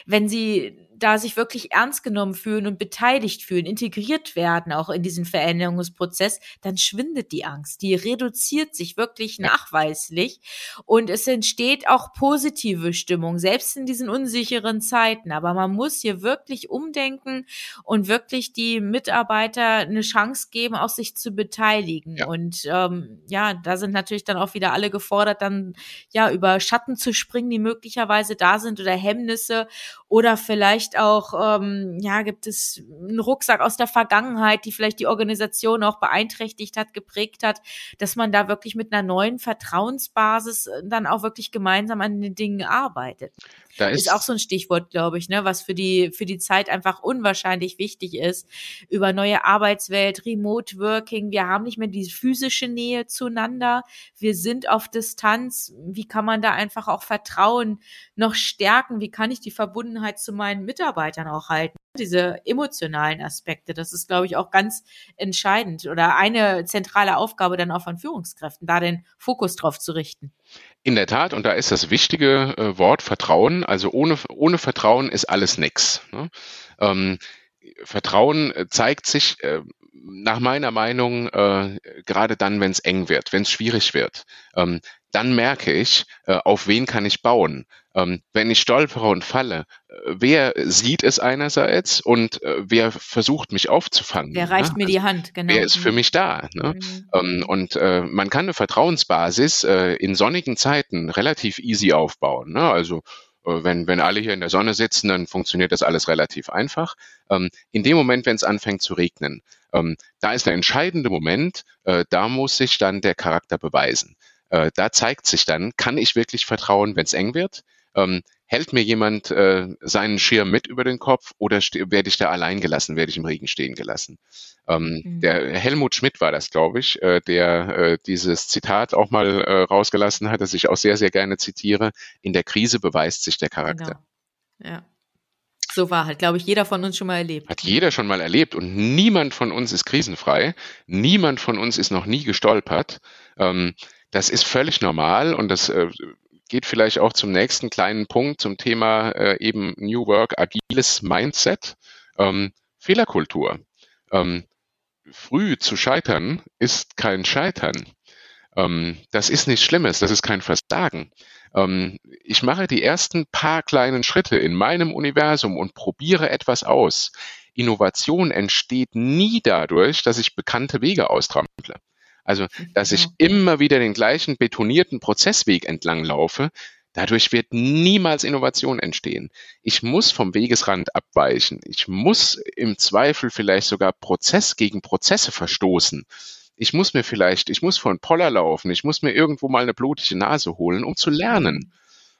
wenn sie da sich wirklich ernst genommen fühlen und beteiligt fühlen, integriert werden auch in diesen Veränderungsprozess, dann schwindet die Angst. Die reduziert sich wirklich nachweislich und es entsteht auch positive Stimmung, selbst in diesen unsicheren Zeiten. Aber man muss hier wirklich umdenken und wirklich die Mitarbeiter eine Chance geben, auch sich zu beteiligen. Ja. Und ähm, ja, da sind natürlich dann auch wieder alle gefordert, dann ja über Schatten zu springen, die möglicherweise da sind oder Hemmnisse oder vielleicht vielleicht auch, ähm, ja, gibt es einen Rucksack aus der Vergangenheit, die vielleicht die Organisation auch beeinträchtigt hat, geprägt hat, dass man da wirklich mit einer neuen Vertrauensbasis äh, dann auch wirklich gemeinsam an den Dingen arbeitet. Da ist, ist auch so ein Stichwort, glaube ich, ne, was für die, für die Zeit einfach unwahrscheinlich wichtig ist. Über neue Arbeitswelt, Remote Working. Wir haben nicht mehr diese physische Nähe zueinander. Wir sind auf Distanz. Wie kann man da einfach auch Vertrauen noch stärken? Wie kann ich die Verbundenheit zu meinen Mitarbeitern auch halten? Diese emotionalen Aspekte, das ist, glaube ich, auch ganz entscheidend oder eine zentrale Aufgabe dann auch von Führungskräften, da den Fokus drauf zu richten. In der Tat, und da ist das wichtige äh, Wort Vertrauen. Also ohne, ohne Vertrauen ist alles nix. Ne? Ähm, Vertrauen äh, zeigt sich äh, nach meiner Meinung äh, gerade dann, wenn es eng wird, wenn es schwierig wird. Ähm, dann merke ich, äh, auf wen kann ich bauen. Ähm, wenn ich stolpere und falle, äh, wer sieht es einerseits und äh, wer versucht mich aufzufangen? Wer reicht ne? mir also, die Hand, genau. Wer ist für mhm. mich da? Ne? Mhm. Ähm, und äh, man kann eine Vertrauensbasis äh, in sonnigen Zeiten relativ easy aufbauen. Ne? Also wenn, wenn alle hier in der Sonne sitzen, dann funktioniert das alles relativ einfach. Ähm, in dem Moment, wenn es anfängt zu regnen, ähm, da ist der entscheidende Moment, äh, da muss sich dann der Charakter beweisen. Äh, da zeigt sich dann, kann ich wirklich vertrauen, wenn es eng wird? Hält mir jemand äh, seinen Schirm mit über den Kopf oder werde ich da allein gelassen, werde ich im Regen stehen gelassen? Ähm, mhm. Der Helmut Schmidt war das, glaube ich, äh, der äh, dieses Zitat auch mal äh, rausgelassen hat, das ich auch sehr, sehr gerne zitiere. In der Krise beweist sich der Charakter. Genau. Ja. So war halt, glaube ich, jeder von uns schon mal erlebt. Hat jeder schon mal erlebt und niemand von uns ist krisenfrei. Niemand von uns ist noch nie gestolpert. Ähm, das ist völlig normal und das äh, geht vielleicht auch zum nächsten kleinen Punkt zum Thema äh, eben New Work, agiles Mindset, ähm, Fehlerkultur. Ähm, früh zu scheitern ist kein Scheitern. Ähm, das ist nichts Schlimmes, das ist kein Versagen. Ähm, ich mache die ersten paar kleinen Schritte in meinem Universum und probiere etwas aus. Innovation entsteht nie dadurch, dass ich bekannte Wege austrample. Also, dass ich immer wieder den gleichen betonierten Prozessweg entlang laufe, dadurch wird niemals Innovation entstehen. Ich muss vom Wegesrand abweichen. Ich muss im Zweifel vielleicht sogar Prozess gegen Prozesse verstoßen. Ich muss mir vielleicht, ich muss vor einen Poller laufen, ich muss mir irgendwo mal eine blutige Nase holen, um zu lernen.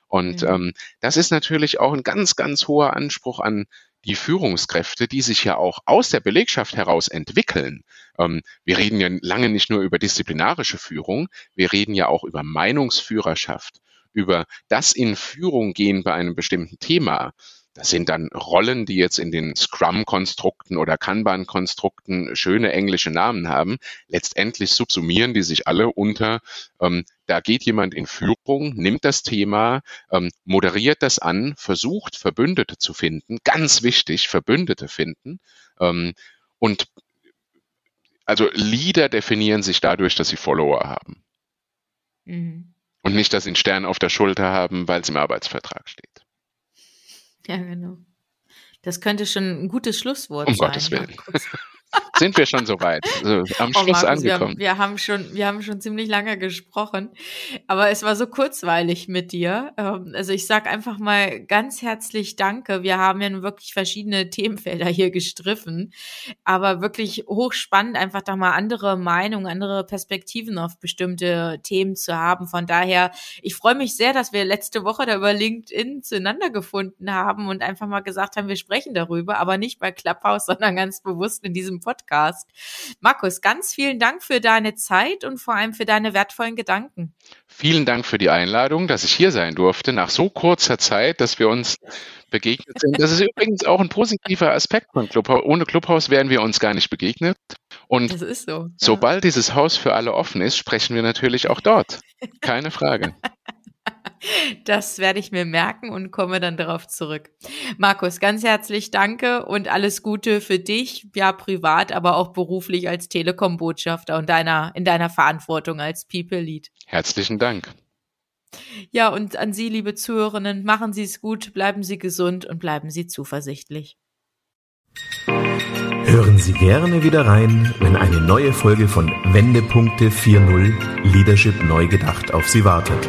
Und mhm. ähm, das ist natürlich auch ein ganz, ganz hoher Anspruch an die Führungskräfte, die sich ja auch aus der Belegschaft heraus entwickeln. Ähm, wir reden ja lange nicht nur über disziplinarische Führung, wir reden ja auch über Meinungsführerschaft, über das in Führung gehen bei einem bestimmten Thema. Das sind dann Rollen, die jetzt in den Scrum-Konstrukten oder Kanban-Konstrukten schöne englische Namen haben. Letztendlich subsumieren die sich alle unter, ähm, da geht jemand in Führung, nimmt das Thema, ähm, moderiert das an, versucht Verbündete zu finden. Ganz wichtig, Verbündete finden. Ähm, und also Leader definieren sich dadurch, dass sie Follower haben. Mhm. Und nicht, dass sie einen Stern auf der Schulter haben, weil es im Arbeitsvertrag steht. Ja, genau. Das könnte schon ein gutes Schlusswort um sein. Um Gottes Willen. Sind wir schon soweit? Also am oh, Schluss Markus, angekommen. Wir haben, wir haben, schon, wir haben schon ziemlich lange gesprochen, aber es war so kurzweilig mit dir. Ähm, also ich sag einfach mal ganz herzlich Danke. Wir haben ja nun wirklich verschiedene Themenfelder hier gestriffen, aber wirklich hochspannend, einfach da mal andere Meinungen, andere Perspektiven auf bestimmte Themen zu haben. Von daher, ich freue mich sehr, dass wir letzte Woche da über LinkedIn zueinander gefunden haben und einfach mal gesagt haben, wir sprechen darüber, aber nicht bei Clubhouse, sondern ganz bewusst in diesem Podcast. Markus, ganz vielen Dank für deine Zeit und vor allem für deine wertvollen Gedanken. Vielen Dank für die Einladung, dass ich hier sein durfte, nach so kurzer Zeit, dass wir uns begegnet sind. Das ist übrigens auch ein positiver Aspekt von Clubhaus. Ohne Clubhaus wären wir uns gar nicht begegnet. Und so, ja. sobald dieses Haus für alle offen ist, sprechen wir natürlich auch dort. Keine Frage. Das werde ich mir merken und komme dann darauf zurück. Markus, ganz herzlich danke und alles Gute für dich, ja privat, aber auch beruflich als Telekom-Botschafter und deiner, in deiner Verantwortung als People Lead. Herzlichen Dank. Ja, und an Sie, liebe Zuhörerinnen, machen Sie es gut, bleiben Sie gesund und bleiben Sie zuversichtlich. Hören Sie gerne wieder rein, wenn eine neue Folge von Wendepunkte 4.0 Leadership neu gedacht auf Sie wartet.